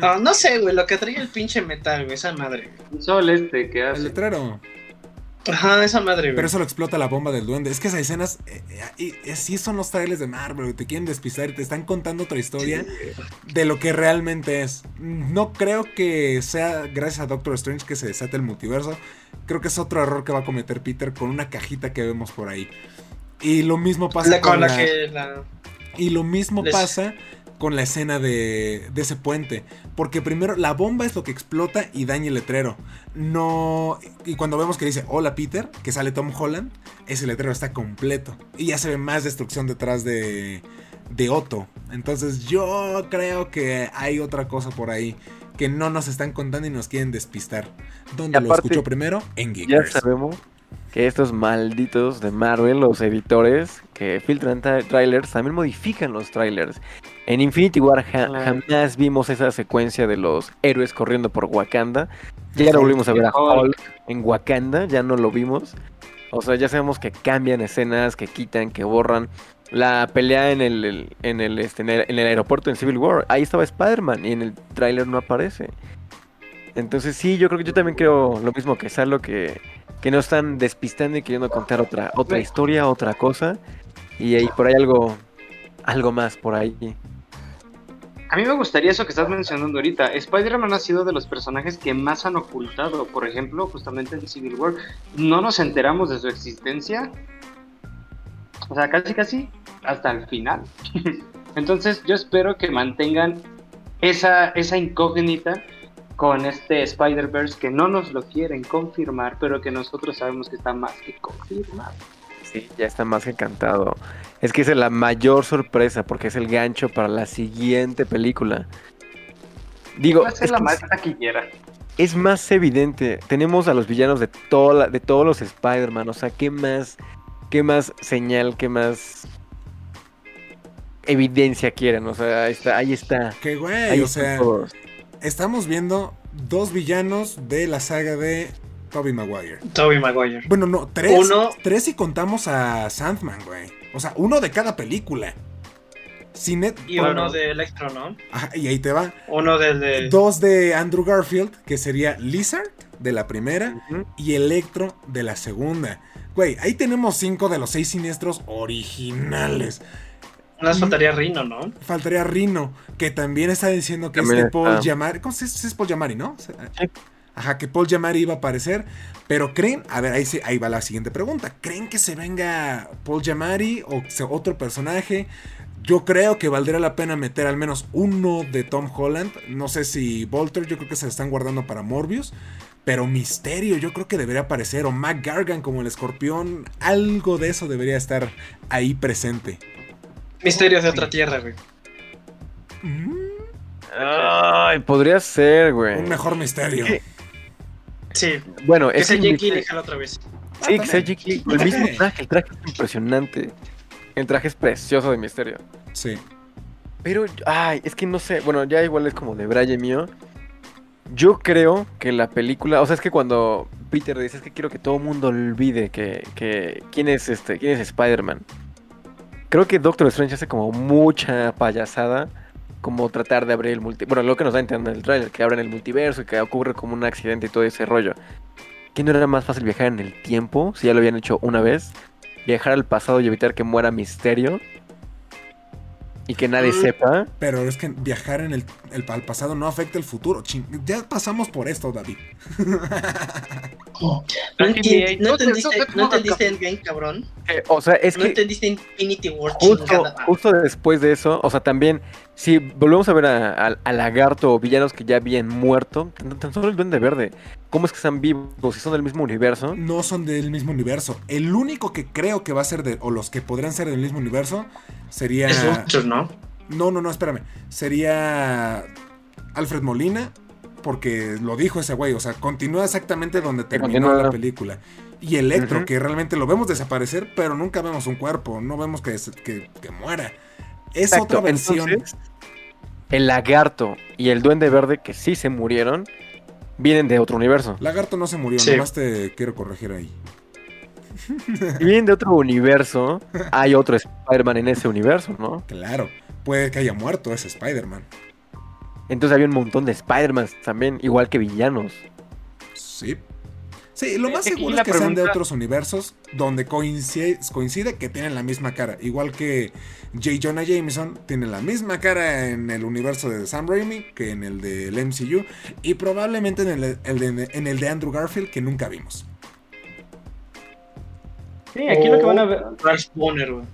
Ah, no sé, güey, lo que traía el pinche metal, güey, esa madre, güey. el sol este que El hace. letrero. Ajá, esa madre, güey. Pero eso lo explota la bomba del duende. Es que esas escenas, eh, eh, eh, sí son los trailers de Marvel, te quieren despistar y te están contando otra historia de lo que realmente es. No creo que sea gracias a Doctor Strange que se desate el multiverso. Creo que es otro error que va a cometer Peter con una cajita que vemos por ahí. Y lo mismo pasa La- con la la- que la... Y lo mismo Les- pasa con la escena de, de ese puente. Porque primero la bomba es lo que explota y daña el letrero. No. Y cuando vemos que dice Hola Peter, que sale Tom Holland, ese letrero está completo. Y ya se ve más destrucción detrás de. de Otto. Entonces yo creo que hay otra cosa por ahí. Que no nos están contando y nos quieren despistar. ¿Dónde lo escuchó primero? En Ya Geekers. sabemos que estos malditos de Marvel, los editores que filtran tra- trailers, también modifican los trailers. En Infinity War ja- Claro. jamás vimos esa secuencia de los héroes corriendo por Wakanda. Ya no volvimos a ver a Hulk. Hulk en Wakanda, ya no lo vimos. O sea, ya sabemos que cambian escenas, que quitan, que borran. La pelea en el, el- en, el, este, en, el, en el aeropuerto en Civil War, ahí estaba Spider-Man y en el tráiler no aparece. Entonces sí, yo creo que yo también creo lo mismo que Salo, que, que no están despistando y queriendo contar otra, otra historia, otra cosa. Y ahí por ahí algo, algo más por ahí. A mí me gustaría eso que estás mencionando ahorita. Spider-Man ha sido de los personajes que más han ocultado. Por ejemplo, justamente en Civil War. No nos enteramos de su existencia. O sea, casi casi hasta el final. Entonces yo espero que mantengan esa, esa incógnita con este Spider-Verse que no nos lo quieren confirmar, pero que nosotros sabemos que está más que confirmado. Sí, ya está más que cantado. Es que es la mayor sorpresa porque es el gancho para la siguiente película. Digo, Va a ser es la más taquillera. es más evidente. Tenemos a los villanos de toda la- de todos los Spider-Man. O sea, ¿qué más, qué más señal, qué más evidencia quieren, o sea, ahí está. Ahí está. Que güey, Ahí o sea, todos. estamos viendo dos villanos de la saga de Tobey Maguire. Toby Maguire. Bueno, no, tres. Uno- Tres si contamos a Sandman, güey. O sea, uno de cada película. Cine. Y uno de Electro, ¿no? Ajá, y ahí te va. Uno del de. Dos de Andrew Garfield, que sería Lizard de la primera y Electro de la segunda. Güey, ahí tenemos cinco de los seis siniestros originales. Nos faltaría Rino, ¿no? Faltaría Rino, que también está diciendo que También este Paul está. Giamatti. ¿Cómo se dice? Es Paul Giamatti, ¿no? Ajá, que Paul Giamatti iba a aparecer. Pero creen, a ver, ahí, se- ahí va la siguiente pregunta. ¿Creen que se venga Paul Giamatti o otro personaje? Yo creo que valdría la pena meter al menos uno de Tom Holland. No sé si Volter, yo creo que se lo están guardando para Morbius. Pero Misterio, yo creo que debería aparecer. O Mac Gargan como el escorpión. Algo de eso debería estar ahí presente. Misterios de otra tierra, güey. Mm, Ay, podría ser, güey. un mejor misterio. ¿Qué? Sí. Bueno, Que es sea que Jake Gyllenhaal otra vez. Sí, que sea. Jake Lee- El mismo traje, el traje es impresionante. El traje es precioso de misterio. Sí. Pero, ay, es que no sé. Bueno, ya igual es como de Braille mío. Yo creo que la película. O sea, es que cuando Peter dice es que quiero que todo el mundo olvide que, que quién es este, quién es Spider-Man. Creo que Doctor Strange hace como mucha payasada. Como tratar de abrir el multiverso. Bueno, lo que nos da a entender en el trailer, que abren el multiverso y que ocurre como un accidente y todo ese rollo. ¿Que no era más fácil viajar en el tiempo? Si ya lo habían hecho una vez. Viajar al pasado y evitar que muera Misterio. Y que nadie Mm. sepa. Pero es que viajar en el, el- al pasado no afecta el futuro. Chin- ya pasamos por esto, David. No, hay- no no te- entendiste, no te- no no te- entendiste el game, cabrón. Eh, o sea, es no que entendiste Infinity War justo, justo después de eso, o sea, también, si volvemos a ver a, a- a Lagarto o villanos que ya habían muerto, tan, tan solo el Duende Verde, ¿cómo es que están vivos? Si son del mismo universo. No son del mismo universo. El único que creo que va a ser de. O los que podrían ser del mismo universo. Sería. Es Vulture, ¿no? No, no, no, espérame. Sería. Alfred Molina. Porque lo dijo ese güey. O sea, continúa exactamente donde terminó continúa. la película. Y Electro, que realmente lo vemos desaparecer, pero nunca vemos un cuerpo. No vemos que, que muera. Es Exacto, otra versión. entonces, el Lagarto y el Duende Verde, que sí se murieron, vienen de otro universo. Lagarto no se murió, Sí. nomás te quiero corregir ahí. Si vienen de otro universo, hay otro Spider-Man en ese universo, ¿no? Claro, puede que haya muerto ese Spider-Man. Entonces había un montón de Spider-Man también, igual que villanos. Sí. Sí, lo Eh, más aquí seguro es que sean de otros universos donde coincide, coincide que tienen la misma cara. Igual que J. Jonah Jameson tiene la misma cara en el universo de Sam Raimi que en el del MCU y probablemente en el, el de, en el de Andrew Garfield que nunca vimos. Sí, aquí lo que van a ver. Ralph Bonner, güey.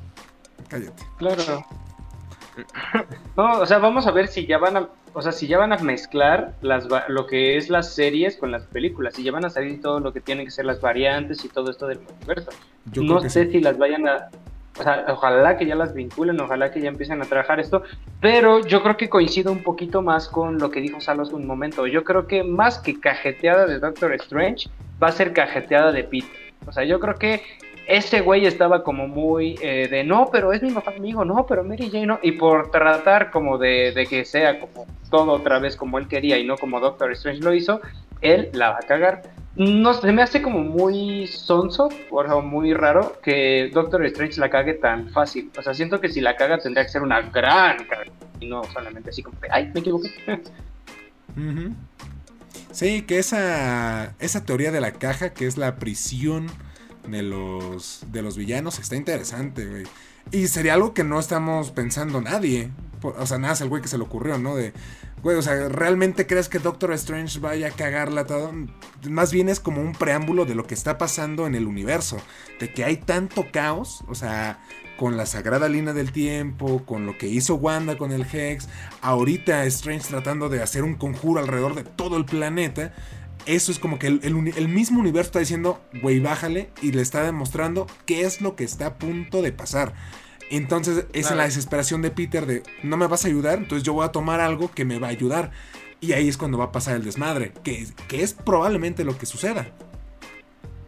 Cállate. Claro. No, o sea, vamos a ver si ya van a, o sea, si ya van a mezclar las lo que es las series con las películas, si ya van a salir todo lo que tienen que ser las variantes y todo esto del multiverso. Yo no sé sí. si las vayan a, o sea, ojalá que ya las vinculen, ojalá que ya empiecen a trabajar esto, pero yo creo que coincido un poquito más con lo que dijo Salos un momento. Yo creo que más que cajeteada de Doctor Strange, va a ser cajeteada de Peter. O sea, yo creo que ese güey estaba como muy eh, de no, pero es mi mejor amigo, no, pero Mary Jane no. Y por tratar como de, de que sea como todo otra vez como él quería y no como Doctor Strange lo hizo, él la va a cagar. No se me hace como muy sonso, o muy raro que Doctor Strange la cague tan fácil. O sea, siento que si la caga tendría que ser una gran caga. Y no solamente así como, de, ay, me equivoqué. Sí, que esa, esa teoría de la caja, que es la prisión de los, de los villanos, está interesante, güey. Y sería algo que no estamos pensando nadie. O sea, nada, es el güey que se le ocurrió, ¿no? De, güey, o sea, ¿realmente crees que Doctor Strange vaya a cagarla todo? Más bien es como un preámbulo de lo que está pasando en el universo. De que hay tanto caos, o sea, con la sagrada línea del tiempo, con lo que hizo Wanda con el Hex, ahorita Strange tratando de hacer un conjuro alrededor de todo el planeta. Eso es como que el, el uni- el mismo universo está diciendo, güey, bájale, y le está demostrando qué es lo que está a punto de pasar. Entonces es Claro. la desesperación de Peter de, no me vas a ayudar, entonces yo voy a tomar algo que me va a ayudar. Y ahí es cuando va a pasar el desmadre, que, que es probablemente lo que suceda.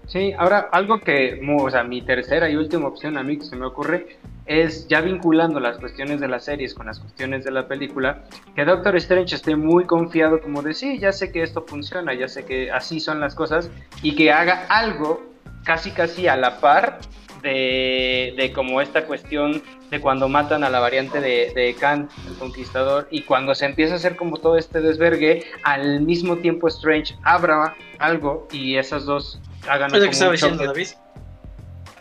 Sí, ahora algo que, o sea, mi tercera y última opción a mí que se me ocurre es ya vinculando las cuestiones de las series con las cuestiones de la película, que Doctor Strange esté muy confiado como de sí, ya sé que esto funciona, ya sé que así son las cosas y que haga algo casi casi a la par de, de como esta cuestión de cuando matan a la variante de, de Khan, el conquistador, y cuando se empieza a hacer como todo este desvergue, al mismo tiempo Strange abra algo y esas dos hagan ¿Es lo que como estaba un. David?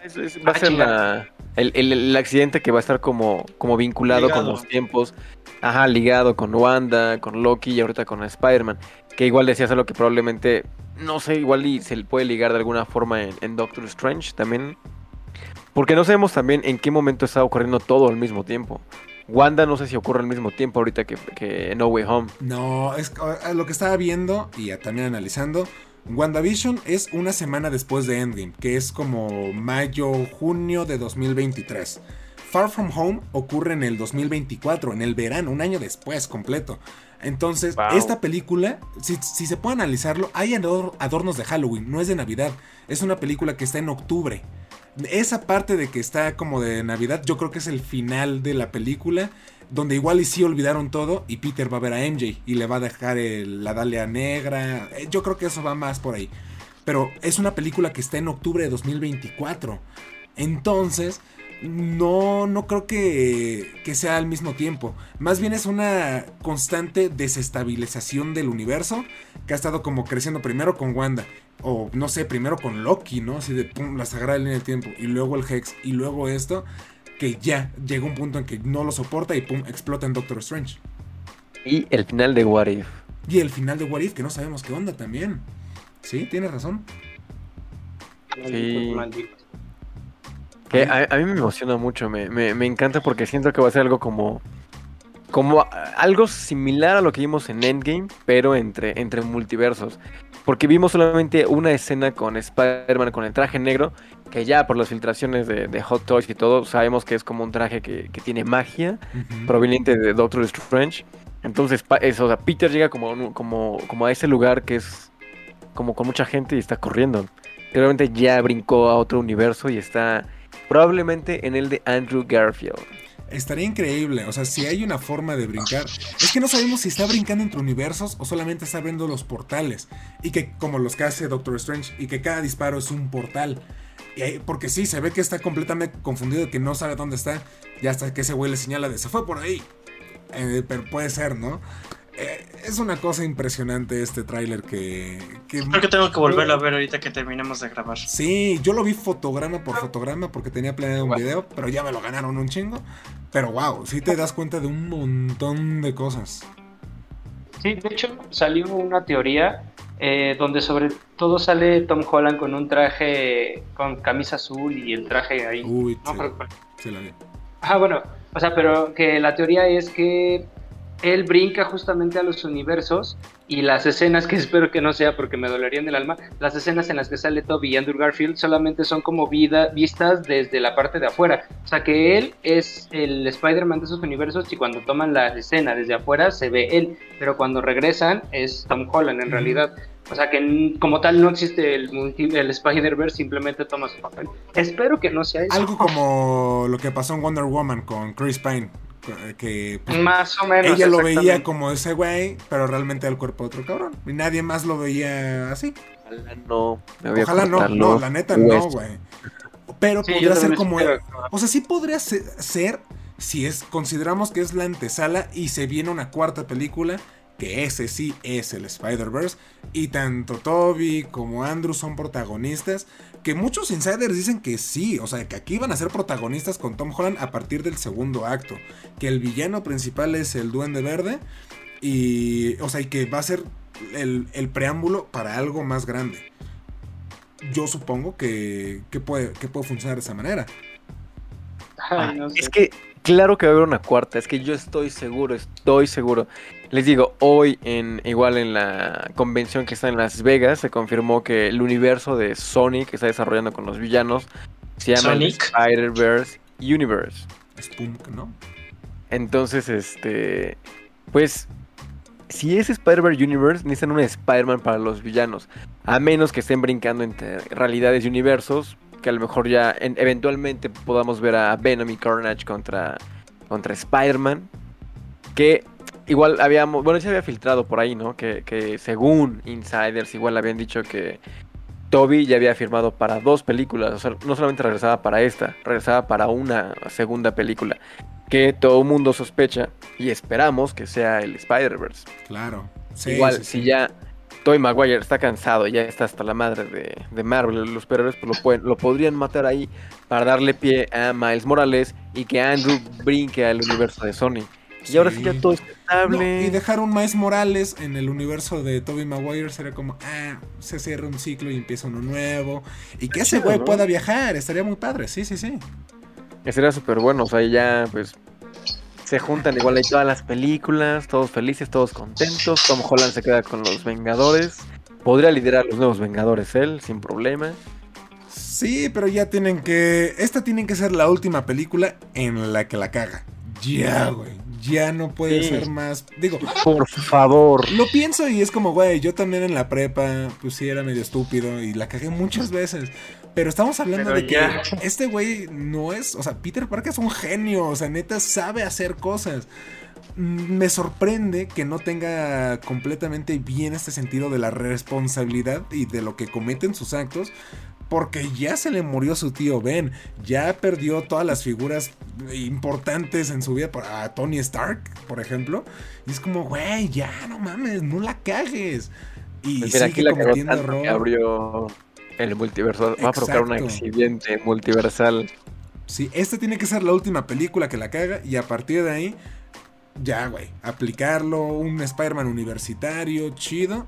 Es- es- va a Ah, ser chinga. la- el, el- el accidente que va a estar como, como vinculado con los tiempos. Ajá, ligado con Wanda, con Loki y ahorita con Spider-Man. Que igual decías algo que probablemente, no sé, igual y se le puede ligar de alguna forma en, en Doctor Strange también. Porque no sabemos también en qué momento está ocurriendo todo al mismo tiempo. Wanda no sé si ocurre al mismo tiempo ahorita que, que No Way Home. No, es a lo que estaba viendo y a- también analizando. WandaVision es una semana después de Endgame, que es como mayo, junio de 2023. Far From Home ocurre en el 2024, en el verano, un año después completo. Entonces, Wow. esta película, si, si se puede analizarlo, hay ador- adornos de Halloween, no es de Navidad. Es una película que está en octubre. Esa parte de que está como de Navidad, yo creo que es el final de la película, donde igual y sí olvidaron todo y Peter va a ver a MJ y le va a dejar la Dalia negra. Eh, Yo creo que eso va más por ahí. Pero es una película que está en octubre de 2024. Entonces, no, no creo que, que sea al mismo tiempo. Más bien es una constante desestabilización del universo que ha estado como creciendo primero con Wanda. O no sé, primero con Loki, ¿no? Así de pum, la sagrada línea del tiempo. Y luego el Hex. Y luego esto. Que ya llega un punto en que no lo soporta y pum, explota en Doctor Strange. Y el final de What If. Y el final de What If, que no sabemos qué onda también. Sí, tienes razón. Sí. Que a, a mí me emociona mucho, me, me- me encanta porque siento que va a ser algo como. Como algo similar a lo que vimos en Endgame, pero entre, entre multiversos. Porque vimos solamente una escena con Spider-Man con el traje negro, que ya por las filtraciones de, de Hot Toys y todo, sabemos que es como un traje que, que tiene magia, proveniente de Doctor Strange. Entonces, eso, o sea, Peter llega como, como, como a ese lugar que es como con mucha gente y está corriendo. Realmente ya brincó a otro universo y está probablemente en el de Andrew Garfield. Estaría increíble, o sea, si hay una forma de brincar. Es que no sabemos si está brincando entre universos o solamente está abriendo los portales. Y que, como los que hace Doctor Strange, y que cada disparo es un portal. Y porque sí, se ve que está completamente confundido, que no sabe dónde está. Ya hasta que ese güey le señala de se fue por ahí. Eh, pero puede ser, ¿no? Eh, es una cosa impresionante este tráiler que, que Creo que tengo que volverlo a ver ahorita que terminemos de grabar. Sí, yo lo vi fotograma por fotograma porque tenía planeado un video, pero ya me lo ganaron un chingo. Pero wow, sí te das cuenta de un montón de cosas. Sí, de hecho salió una teoría eh, donde sobre todo sale Tom Holland con un traje con camisa azul y el traje ahí. Uy, No sí, sí la vi. Ah, bueno, o sea, pero que la teoría es que él brinca justamente a los universos y las escenas, que espero que no sea porque me dolerían el alma, las escenas en las que sale Toby y Andrew Garfield solamente son como vida, vistas desde la parte de afuera. O sea, que él es el Spider-Man de esos universos y cuando toman la escena desde afuera se ve él, pero cuando regresan es Tom Holland en realidad. O sea, que como tal no existe el, el Spider-Verse, simplemente toma su papel. Espero que no sea eso. Algo como lo que pasó en Wonder Woman con Chris Pine. Que pues, Más o menos. ella lo veía como ese güey, pero realmente era el cuerpo de otro cabrón. Y nadie más lo veía así. Ojalá no. Ojalá no, no, la neta no, güey. Pero Sí, podría ser como. espero. O sea, sí podría se- ser si es consideramos que es la antesala y se viene una cuarta película, que ese sí es el Spider-Verse, y tanto Toby como Andrew son protagonistas, que muchos insiders dicen que sí, o sea, que aquí van a ser protagonistas con Tom Holland a partir del segundo acto, que el villano principal es el Duende Verde, y, o sea, y que va a ser el, el preámbulo para algo más grande. Yo supongo que, que puede, que puede funcionar de esa manera. Ay, no sé. Es que, claro que va a haber una cuarta. Es que yo estoy seguro, estoy seguro. Les digo, hoy, en igual en la convención que está en Las Vegas, se confirmó que el universo de Sony que está desarrollando con los villanos se llama Sonic. Spider-Verse Universe. Spunk, ¿no? Entonces, este. Pues. Si es Spider-Verse Universe, necesitan un Spider-Man para los villanos. A menos que estén brincando entre realidades y universos, que a lo mejor ya eventualmente podamos ver a Venom y Carnage contra, contra Spider-Man. Que igual habíamos, bueno, se había filtrado por ahí, ¿no? Que, que según insiders igual habían dicho que Toby ya había firmado para dos películas, o sea, no solamente regresaba para esta, regresaba para una segunda película que todo el mundo sospecha y esperamos que sea el Spider-Verse. Claro. Igual, si ya Tobey Maguire está cansado, ya está hasta la madre de, Marvel, los superhéroes pues lo, pueden, lo podrían matar ahí para darle pie a Miles Morales y que Andrew brinque al universo de Sony. Y ahora sí ya todo es estable. y dejar un Miles Morales en el universo de Tobey Maguire sería como, ah, se cierra un ciclo y empieza uno nuevo. Y que ese güey pueda viajar, estaría muy padre, sí, sí, sí. Sería súper bueno, o sea, ya pues se juntan igual ahí todas las películas, todos felices, todos contentos. Tom Holland se queda con los Vengadores. Podría liderar los nuevos Vengadores él, sin problema. Sí, pero ya tienen que. Esta tiene que ser la última película en la que la caga. Ya, güey. Ya no puede ser más. Digo, por favor. Lo pienso y es como, güey, yo también en la prepa, pues sí, era medio estúpido y la cagué muchas veces. Pero estamos hablando de que este güey no es, o sea, Peter Parker es un genio, o sea, neta sabe hacer cosas. Mm, me sorprende que no tenga completamente bien este sentido de la responsabilidad y de lo que cometen sus actos. Porque ya se le murió su tío Ben. Ya perdió todas las figuras importantes en su vida. A Tony Stark, por ejemplo. Y es como, güey, ya no mames, no la cagues. Y pues sigue cometiendo error el multiverso va a provocar un accidente multiversal. Sí, esta tiene que ser la última película que la caga y a partir de ahí, ya, güey, aplicarlo, un Spider-Man universitario, chido.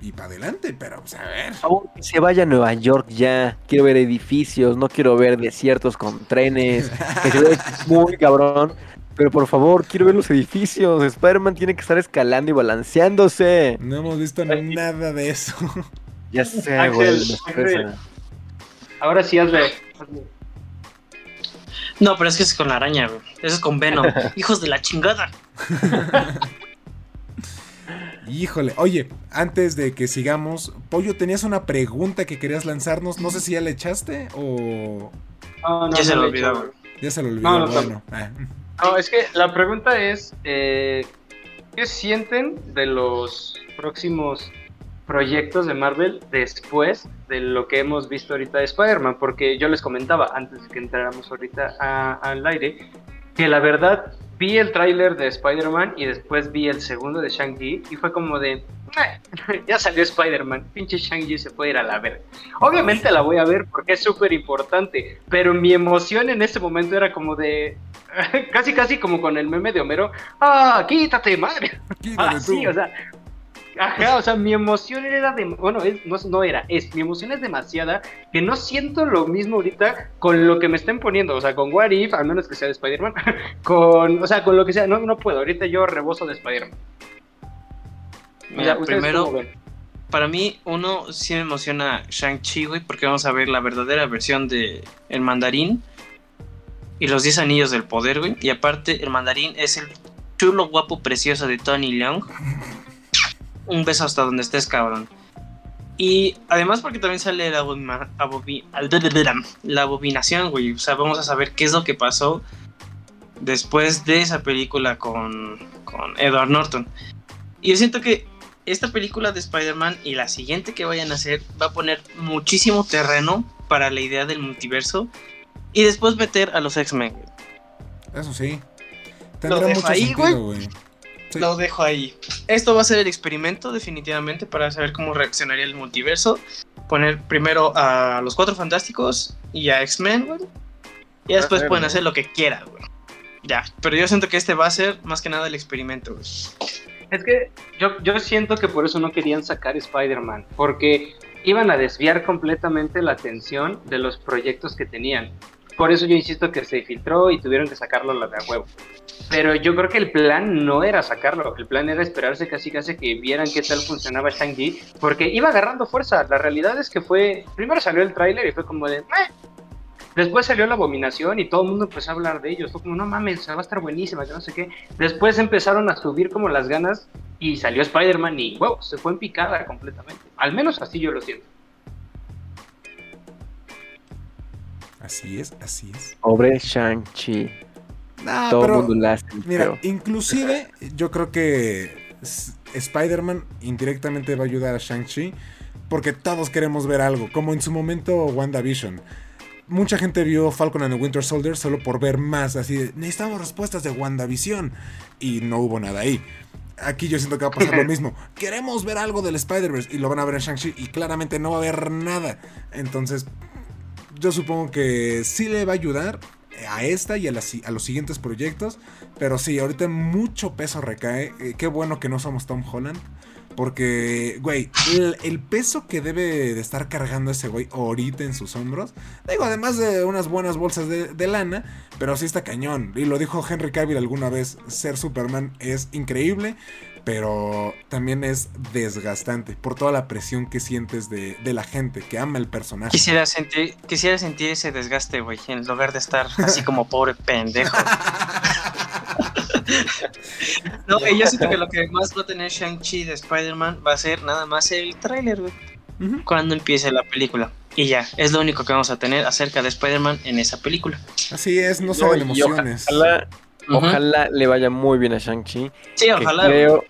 Y para adelante, pero pues, a ver. que se vaya a Nueva York ya. Quiero ver edificios, no quiero ver desiertos con trenes. que se ve muy cabrón. Pero por favor, quiero ver los edificios. Spider-Man tiene que estar escalando y balanceándose. No hemos visto nada de eso. Ya sé, güey. Ahora sí hazle. No, pero es que es con la araña, güey. Eso es con Venom. Hijos de la chingada. Híjole, oye, antes de que sigamos, Pollo, tenías una pregunta que querías lanzarnos. No sé si ya le echaste o. No, no, ya se lo olvidó, güey. Ya se lo olvidó, bueno. Ah. No, es que la pregunta es: eh, ¿qué sienten de los próximos proyectos de Marvel después de lo que hemos visto ahorita de Spider-Man, porque yo les comentaba antes de que entráramos ahorita al aire, que la verdad vi el tráiler de Spider-Man y después vi el segundo de Shang-Chi y fue como de, ya salió Spider-Man, pinche Shang-Chi se puede ir a la ver. Obviamente la voy a ver porque es súper importante, pero mi emoción en ese momento era como de, casi casi como con el meme de Homero, ah, quítate madre. ah, sí, o sea, Ajá, o sea, mi emoción era de. Bueno, no, era, es. Mi emoción es demasiada que no siento lo mismo ahorita con lo que me estén poniendo. O sea, con What If, al menos que sea de Spider-Man. con. O sea, con lo que sea. No, no puedo. Ahorita yo rebozo de Spider-Man. Mira, primero, para mí, uno sí me emociona Shang-Chi, güey, porque vamos a ver la verdadera versión de El Mandarín y los 10 anillos del poder, güey. Y aparte, el Mandarín es el chulo, guapo, precioso de Tony Leung un beso hasta donde estés, cabrón. Y además porque también sale la, la abominación, güey. O sea, vamos a saber qué es lo que pasó después de esa película con, con Edward Norton. Y yo siento que esta película de Spider-Man y la siguiente que vayan a hacer va a poner muchísimo terreno para la idea del multiverso y después meter a los X-Men. Eso sí. Tendrá mucho sentido, güey. Lo dejo ahí. Esto va a ser el experimento definitivamente para saber cómo reaccionaría el multiverso. Poner primero a los Cuatro Fantásticos y a X-Men, güey. Y después pueden hacer lo que quieran, güey. Ya, pero yo siento que este va a ser más que nada el experimento, güey. Es que yo, yo siento que por eso no querían sacar Spider-Man, porque iban a desviar completamente la atención de los proyectos que tenían. Por eso yo insisto que se filtró y tuvieron que sacarlo a la de huevo. Pero yo creo que el plan no era sacarlo, el plan era esperarse casi casi que vieran qué tal funcionaba Shang-Chi, porque iba agarrando fuerza. La realidad es que fue, primero salió el tráiler y fue como de, Después salió la abominación y todo el mundo empezó a hablar de ellos. Fue como, no mames, va a estar buenísima, que no sé qué. Después empezaron a subir como las ganas y salió Spider-Man y, wow, se fue en picada completamente. Al menos así yo lo siento. Así es, así es. Pobre Shang-Chi. Todo pero, mundo la hace, Mira, inclusive yo creo que Spider-Man indirectamente va a ayudar a Shang-Chi porque todos queremos ver algo, como en su momento WandaVision. Mucha gente vio Falcon and the Winter Soldier solo por ver más, así de, necesitamos respuestas de WandaVision y no hubo nada ahí. Aquí yo siento que va a pasar lo mismo. Queremos ver algo del Spider-Verse y lo van a ver en Shang-Chi y claramente no va a haber nada. Entonces, yo supongo que sí le va a ayudar a esta y a, los siguientes proyectos. Pero sí, ahorita mucho peso recae. Eh, qué bueno que no somos Tom Holland. Porque, güey, el, el peso que debe de estar cargando ese güey ahorita en sus hombros. Digo, además de unas buenas bolsas de, de lana, pero sí está cañón. Y lo dijo Henry Cavill alguna vez, ser Superman es increíble, pero también es desgastante por toda la presión que sientes de, de la gente que ama el personaje. Quisiera sentir, quisiera sentir ese desgaste, güey, en lugar de estar así como pobre pendejo. no, y yo siento que lo que más va a tener Shang-Chi de Spider-Man va a ser nada más el tráiler, güey, cuando empiece la película. Y ya, es lo único que vamos a tener acerca de Spider-Man en esa película. Así es, no oja- emociones. Ojalá, ojalá le vaya muy bien a Shang-Chi. Sí, que ojalá. creo-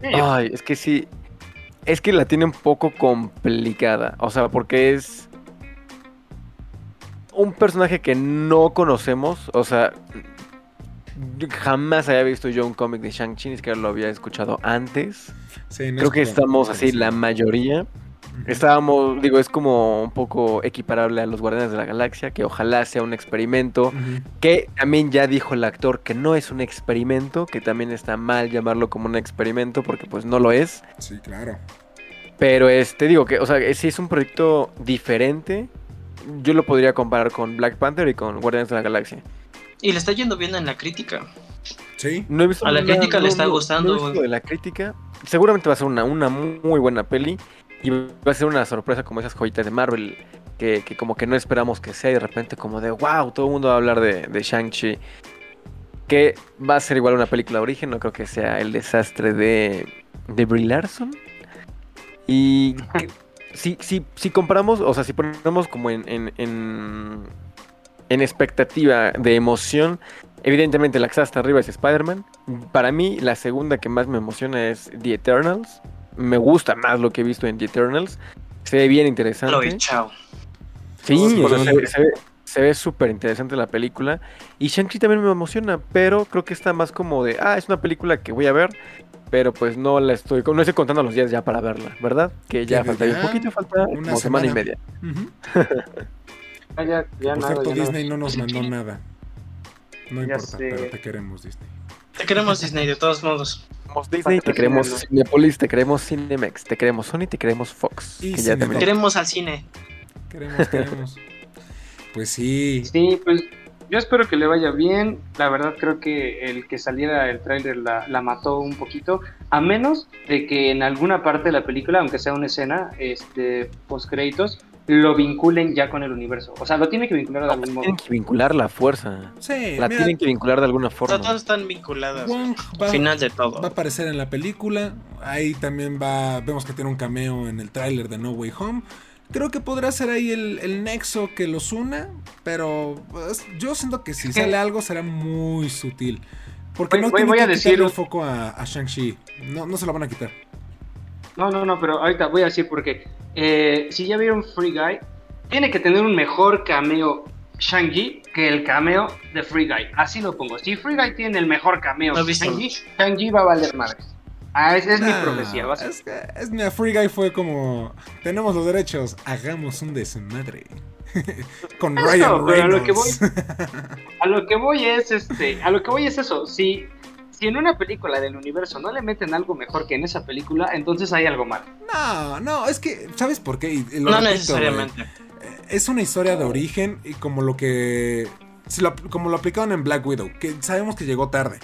Sí, Ay, es que sí. Es que la tiene un poco complicada. O sea, porque es un personaje que no conocemos. O sea, jamás había visto yo un cómic de Shang-Chi, ni siquiera lo había escuchado antes. Sí, no Creo es que como- estamos así, la mayoría. Estábamos, digo, es como un poco equiparable a los Guardianes de la Galaxia, que ojalá sea un experimento. Que también ya dijo el actor que no es un experimento, que también está mal llamarlo como un experimento, porque pues no lo es. Sí, claro. Pero este, digo que, o sea, si es un proyecto diferente, yo lo podría comparar con Black Panther y con Guardianes de la Galaxia. Y le está yendo bien en la crítica. Sí. No he visto A la nada- crítica le no, está no, gustando, no he visto de la crítica. Seguramente va a ser una, una muy buena peli. Y va a ser una sorpresa como esas joyitas de Marvel. Que, que como que no esperamos que sea y de repente como de wow, todo el mundo va a hablar de, de Shang-Chi. Que va a ser igual una película de origen, no creo que sea el desastre de, de Brie Larson. Y que- si, si, si comparamos, o sea, si ponemos como en, en, en, en expectativa de emoción, evidentemente la que está hasta arriba es Spider-Man. Para mí, la segunda que más me emociona es The Eternals. Me gusta más lo que he visto en The Eternals. Se ve bien interesante. Lo vi, chao. Sí, Sí, o sea, sí. se, ve- se ve- se ve súper interesante la película. Y Shang-Chi también me emociona, pero creo que está más como de, ah, es una película que voy a ver, pero pues no la estoy, no estoy contando los días ya para verla, ¿verdad? Que ya falta un poquito, falta una como semana y media. Ujú. ya, ya, ya Por nada, cierto, ya nada. Disney no nos mandó nada. No Ya importa, sé. pero te queremos, Disney. Te queremos Disney de todos modos. Queremos Disney, te queremos Cinepolis, te queremos Cinemex, te queremos Sony, te queremos Fox. Y que ya Cinemex. también- Queremos al cine. Queremos, queremos. Pues sí. Sí, pues yo espero que le vaya bien. La verdad creo que el que saliera el tráiler la, la mató un poquito. A menos de que en alguna parte de la película, aunque sea una escena, este, post créditos, lo vinculen ya con el universo. O sea, lo tiene que vincular de No, algún modo. tienen que vincular la fuerza. Sí, La mira, tienen que vincular de alguna forma. Todas están vinculadas. Wong va, Al final de todo. va a aparecer en la película. Ahí también va. Vemos que tiene un cameo en el tráiler de No Way Home. Creo que podrá ser ahí el, el nexo que los una. Pero pues, yo siento que si sale algo será muy sutil. Porque Voy- no voy- tiene voy que a quitarle decir- el foco a, a Shang-Chi. No, no se lo van a quitar. No, no, no, pero ahorita voy a decir porque eh, si ya vieron Free Guy, tiene que tener un mejor cameo Shang-Chi que el cameo de Free Guy. Así lo pongo. Si Free Guy tiene el mejor cameo. Shang-Chi, Shang-Chi va a valer madres. Ah, es mi Nah, profecía. Es, que- es mi Free Guy fue como. Tenemos los derechos, hagamos un desmadre. Con Eso, Ryan pero a lo que Reynolds. A lo que voy es este, a lo que voy es eso. Si, si en una película del universo no le meten algo mejor que en esa película, entonces hay algo mal. No, no, es que, ¿sabes por qué? Lo No repito, necesariamente. Eh, Es una historia de origen y como lo que. si lo- como lo aplicaron en Black Widow, que sabemos que llegó tarde.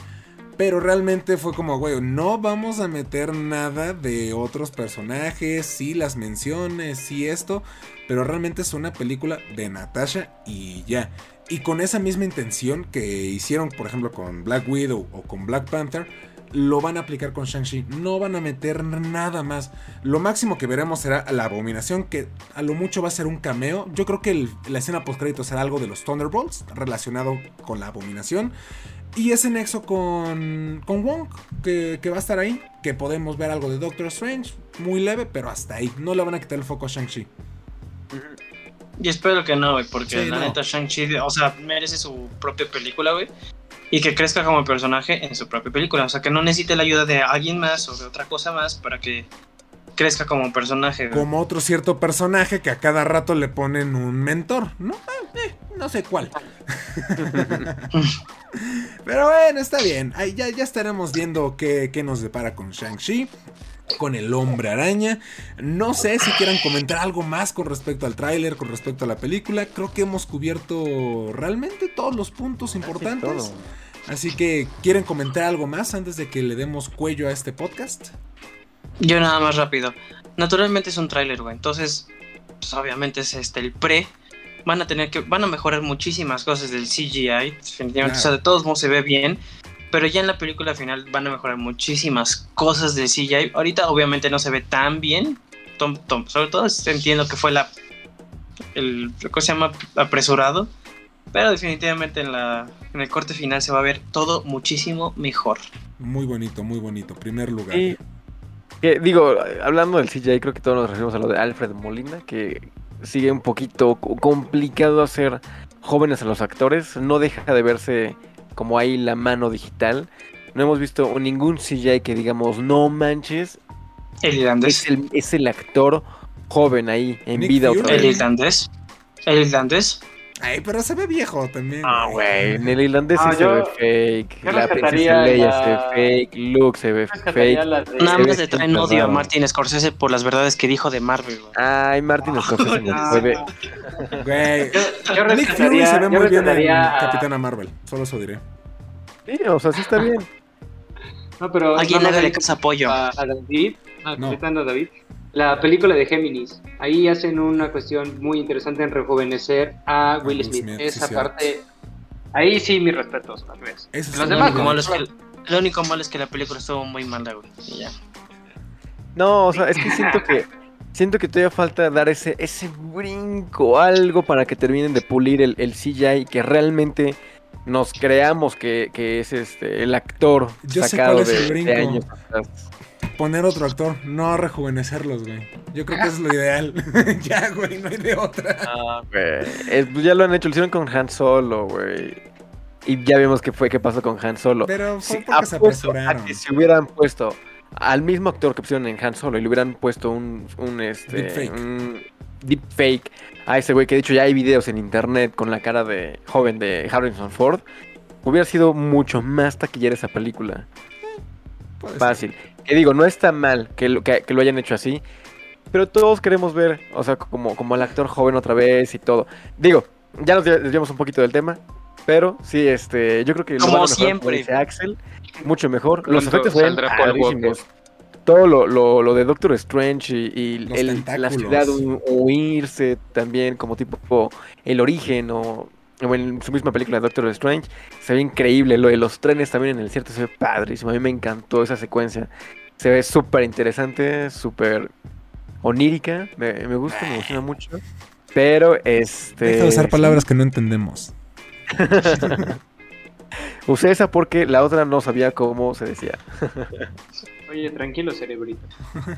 Pero realmente fue como, güey, no vamos a meter nada de otros personajes, sí las menciones, sí esto, pero realmente es una película de Natasha y ya. Y con esa misma intención que hicieron, por ejemplo, con Black Widow o con Black Panther, lo van a aplicar con Shang-Chi. No van a meter nada más. Lo máximo que veremos será la abominación, que a lo mucho va a ser un cameo. Yo creo que la escena post-crédito será algo de los Thunderbolts relacionado con la abominación. Y ese nexo con, Wong, que, va a estar ahí. Que podemos ver algo de Doctor Strange, muy leve, pero hasta ahí. No le van a quitar el foco a Shang-Chi. Y espero que no, güey, porque la neta Shang-Chi, o sea, merece su propia película, güey y que crezca como personaje en su propia película. O sea, que no necesite la ayuda de alguien más o de otra cosa más para que crezca como personaje. Como otro cierto personaje que a cada rato le ponen un mentor, ¿no? Eh, eh, no sé cuál. Pero bueno, está bien. Ahí ya, ya estaremos viendo qué, qué nos depara con Shang-Chi con el hombre araña. No sé si quieran comentar algo más con respecto al tráiler, con respecto a la película. Creo que hemos cubierto realmente todos los puntos importantes. Así que, ¿quieren comentar algo más antes de que le demos cuello a este podcast? Yo nada más rápido. Naturalmente es un tráiler, güey. Entonces, pues obviamente es este el pre. Van a tener que, van a mejorar muchísimas cosas del CGI. Definitivamente, o sea, de todos modos se ve bien. Pero ya en la película final van a mejorar muchísimas cosas del CGI. Ahorita obviamente no se ve tan bien. Tom, tom, sobre todo entiendo que fue la el ¿cómo se llama? apresurado pero definitivamente en, la, en el corte final se va a ver todo muchísimo mejor. Muy bonito, muy bonito. Primer lugar. digo, hablando del CGI, creo que todos nos referimos a lo de Alfred Molina, que sigue un poquito complicado hacer jóvenes a los actores. No deja de verse como ahí la mano digital. No hemos visto ningún CGI que digamos, no manches. El irlandés. Es el, actor joven ahí, en vida. El irlandés. El irlandés. Ay, pero se ve viejo también. Ah, güey. En el irlandés sí ah, se ve fake. La princesa Leia se ve fake. Luke se ve fake. Nada más le traen odio a Martin Scorsese por las verdades que dijo de Marvel, güey. Ay, Martin Scorsese no puede. Güey. Nick Fury se ve muy bien en Capitana Marvel. Solo eso diré. Sí, o sea, sí está bien. No, pero. Alguien hágale casa apoyo. A, David. A David la película de Géminis. Ahí hacen una cuestión muy interesante en rejuvenecer a Will Smith. Esa parte, ahí sí mis respetos, tal vez. Los demás, lo, único malo es que, lo único malo es que la película estuvo muy mala, güey. ya. No, o sea, es que siento que siento que todavía falta dar ese ese brinco, algo para que terminen de pulir el, el CGI que realmente nos creamos que, que es este el actor sacado de, de, años poner otro actor, no rejuvenecerlos, güey. Yo creo que eso es lo ideal. ya, güey, no hay de otra. Ah, güey. Pues ya lo han hecho, lo hicieron con Han Solo, güey. Y ya vimos qué fue, qué pasó con Han Solo. Pero fue porque se apresuraron. que si hubieran puesto al mismo actor que pusieron en Han Solo y le hubieran puesto un, un este, deepfake. un deepfake a ese güey que de hecho ya hay videos en internet con la cara de joven de Harrison Ford, hubiera sido mucho más taquillera esa película. Fácil. Que digo, no está mal que lo, que, lo hayan hecho así, pero todos queremos ver, o sea, como, como el actor joven otra vez y todo. Digo, ya nos desviamos un poquito del tema, pero sí, este, yo creo que como siempre, Axel, mucho mejor. Los efectos fueron padrísimos. Todo lo, lo, lo, de Doctor Strange y, el, la ciudad huirse también, como tipo el origen o en su misma película Doctor Strange, se ve increíble. Lo de los trenes también en el cierto se ve padrísimo. A mí me encantó esa secuencia. Se ve súper interesante, súper onírica. Me, gusta, me emociona mucho. Pero este. Deja de usar palabras que no entendemos. Usé esa porque la otra no sabía cómo se decía. Oye, tranquilo, cerebrito.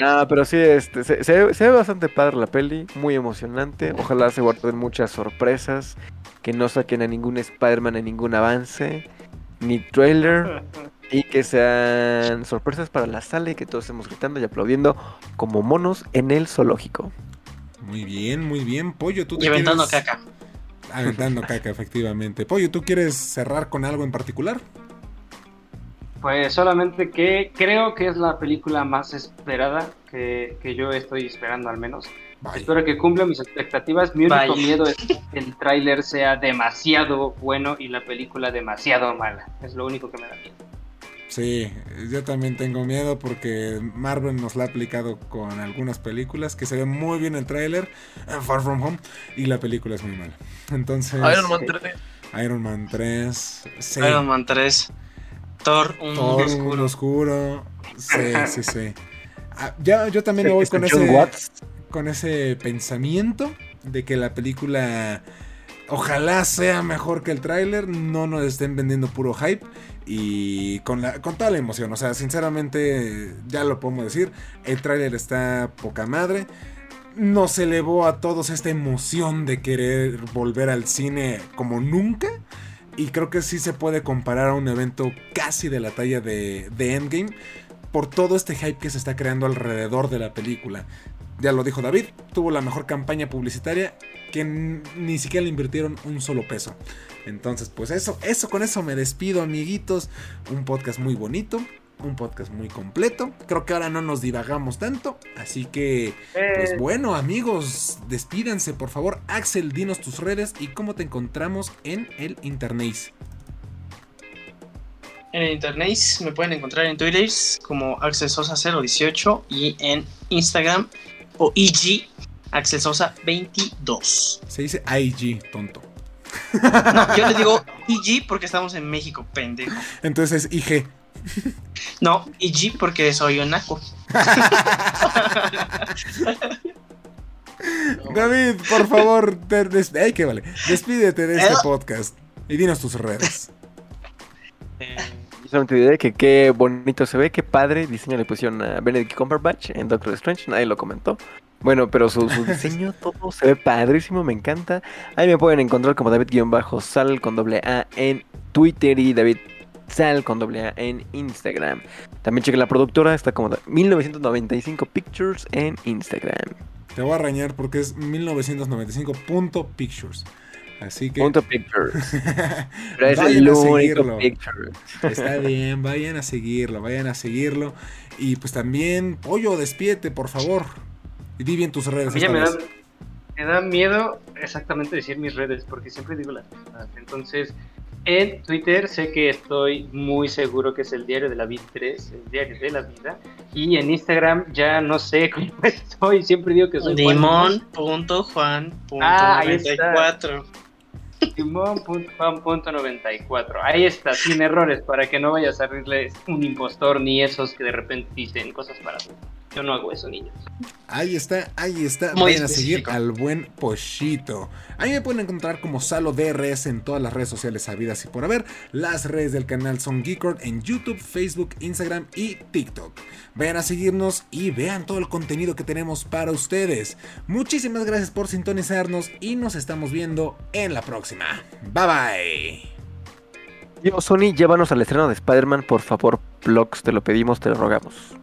Ah, pero sí, este, se, se, ve bastante padre la peli, muy emocionante. Ojalá se guarden muchas sorpresas, que no saquen a ningún Spider-Man en ningún avance, ni trailer, y que sean sorpresas para la sala y que todos estemos gritando y aplaudiendo como monos en el zoológico. Muy bien, muy bien. Pollo, tú te Y aventando caca. Aventando caca, efectivamente. Pollo, ¿tú quieres cerrar con algo en particular? Pues solamente que creo que es la película más esperada que, yo estoy esperando al menos. Espero que cumpla mis expectativas. Mi único miedo es que el tráiler sea demasiado bueno y la película demasiado mala. Es lo único que me da miedo. Sí, yo también tengo miedo porque Marvel nos la ha aplicado con algunas películas que se ve muy bien el tráiler, eh, Far From Home, y la película es muy mala. Entonces... Iron Man 3. Iron Man 3. Sí. Iron Man 3. Thor, un Thor, mundo un oscuro. Sí, sí, sí. Ah, ya, yo también me voy con ese, Watts. con ese pensamiento de que la película ojalá sea mejor que el tráiler, no nos estén vendiendo puro hype y con, la, con toda la emoción. O sea, sinceramente, ya lo podemos decir, el tráiler está poca madre. Nos elevó a todos esta emoción de querer volver al cine como nunca. Y creo que sí se puede comparar a un evento casi de la talla de, de Endgame por todo este hype que se está creando alrededor de la película. Ya lo dijo David, tuvo la mejor campaña publicitaria que ni siquiera le invirtieron un solo peso. Entonces, pues eso, eso con eso me despido, amiguitos. Un podcast muy bonito, un podcast muy completo. Creo que ahora no nos divagamos tanto, así que pues Eh, bueno, amigos, despídanse, por favor. Axel, dinos tus redes y cómo te encontramos en el internet. En el internet me pueden encontrar en Twitter como Axel Sosa 018 y en Instagram o IG Axel Sosa 22. Se dice IG, tonto. No, yo les digo IG porque estamos en México, pendejo. Entonces es IG. No, IG porque soy un naco. David, por favor, te des- ay, que vale. Despídete de este Eh. podcast y dinos tus redes. Yo solamente diré que qué bonito se ve, qué padre diseño le pusieron a Benedict Cumberbatch en Doctor Strange, nadie lo comentó. Bueno, pero su, su diseño todo se ve padrísimo, me encanta. Ahí me pueden encontrar como David-Sal con doble A en Twitter y David Sal con doble A en Instagram. También chequen la productora, está como da- 1995 Pictures en Instagram. Te voy a arañar porque es 1995.pictures. Así que Punto Pictures. Pero es Vayan el a único seguirlo. Pictures. está bien, vayan a seguirlo, vayan a seguirlo. Y pues también, Pollo, despídete, por favor. Y di bien tus redes. a mí ya esta me da, me da miedo exactamente decir mis redes, porque siempre digo las mismas. Entonces, en Twitter sé que estoy muy seguro que es el diario de la vida 3, el diario de la vida. Y en Instagram ya no sé cómo estoy, siempre digo que soy Juan Ah, ahí está. Limón.juan.94. Simón.juan.94. Ahí está, sin errores, para que no vaya a salirles un impostor ni esos que de repente dicen cosas para mí. Yo no hago eso, niños. Ahí está, ahí está. Muy Vayan a seguir al buen Pochito. Ahí me pueden encontrar como Salo DRS en todas las redes sociales habidas y por haber. Las redes del canal son Geekord en YouTube, Facebook, Instagram y TikTok. Vayan a seguirnos y vean todo el contenido que tenemos para ustedes. Muchísimas gracias por sintonizarnos y nos estamos viendo en la próxima. Bye bye. Yo, Sony, llévanos al estreno de Spider-Man, por favor, Vlogs, te lo pedimos, te lo rogamos.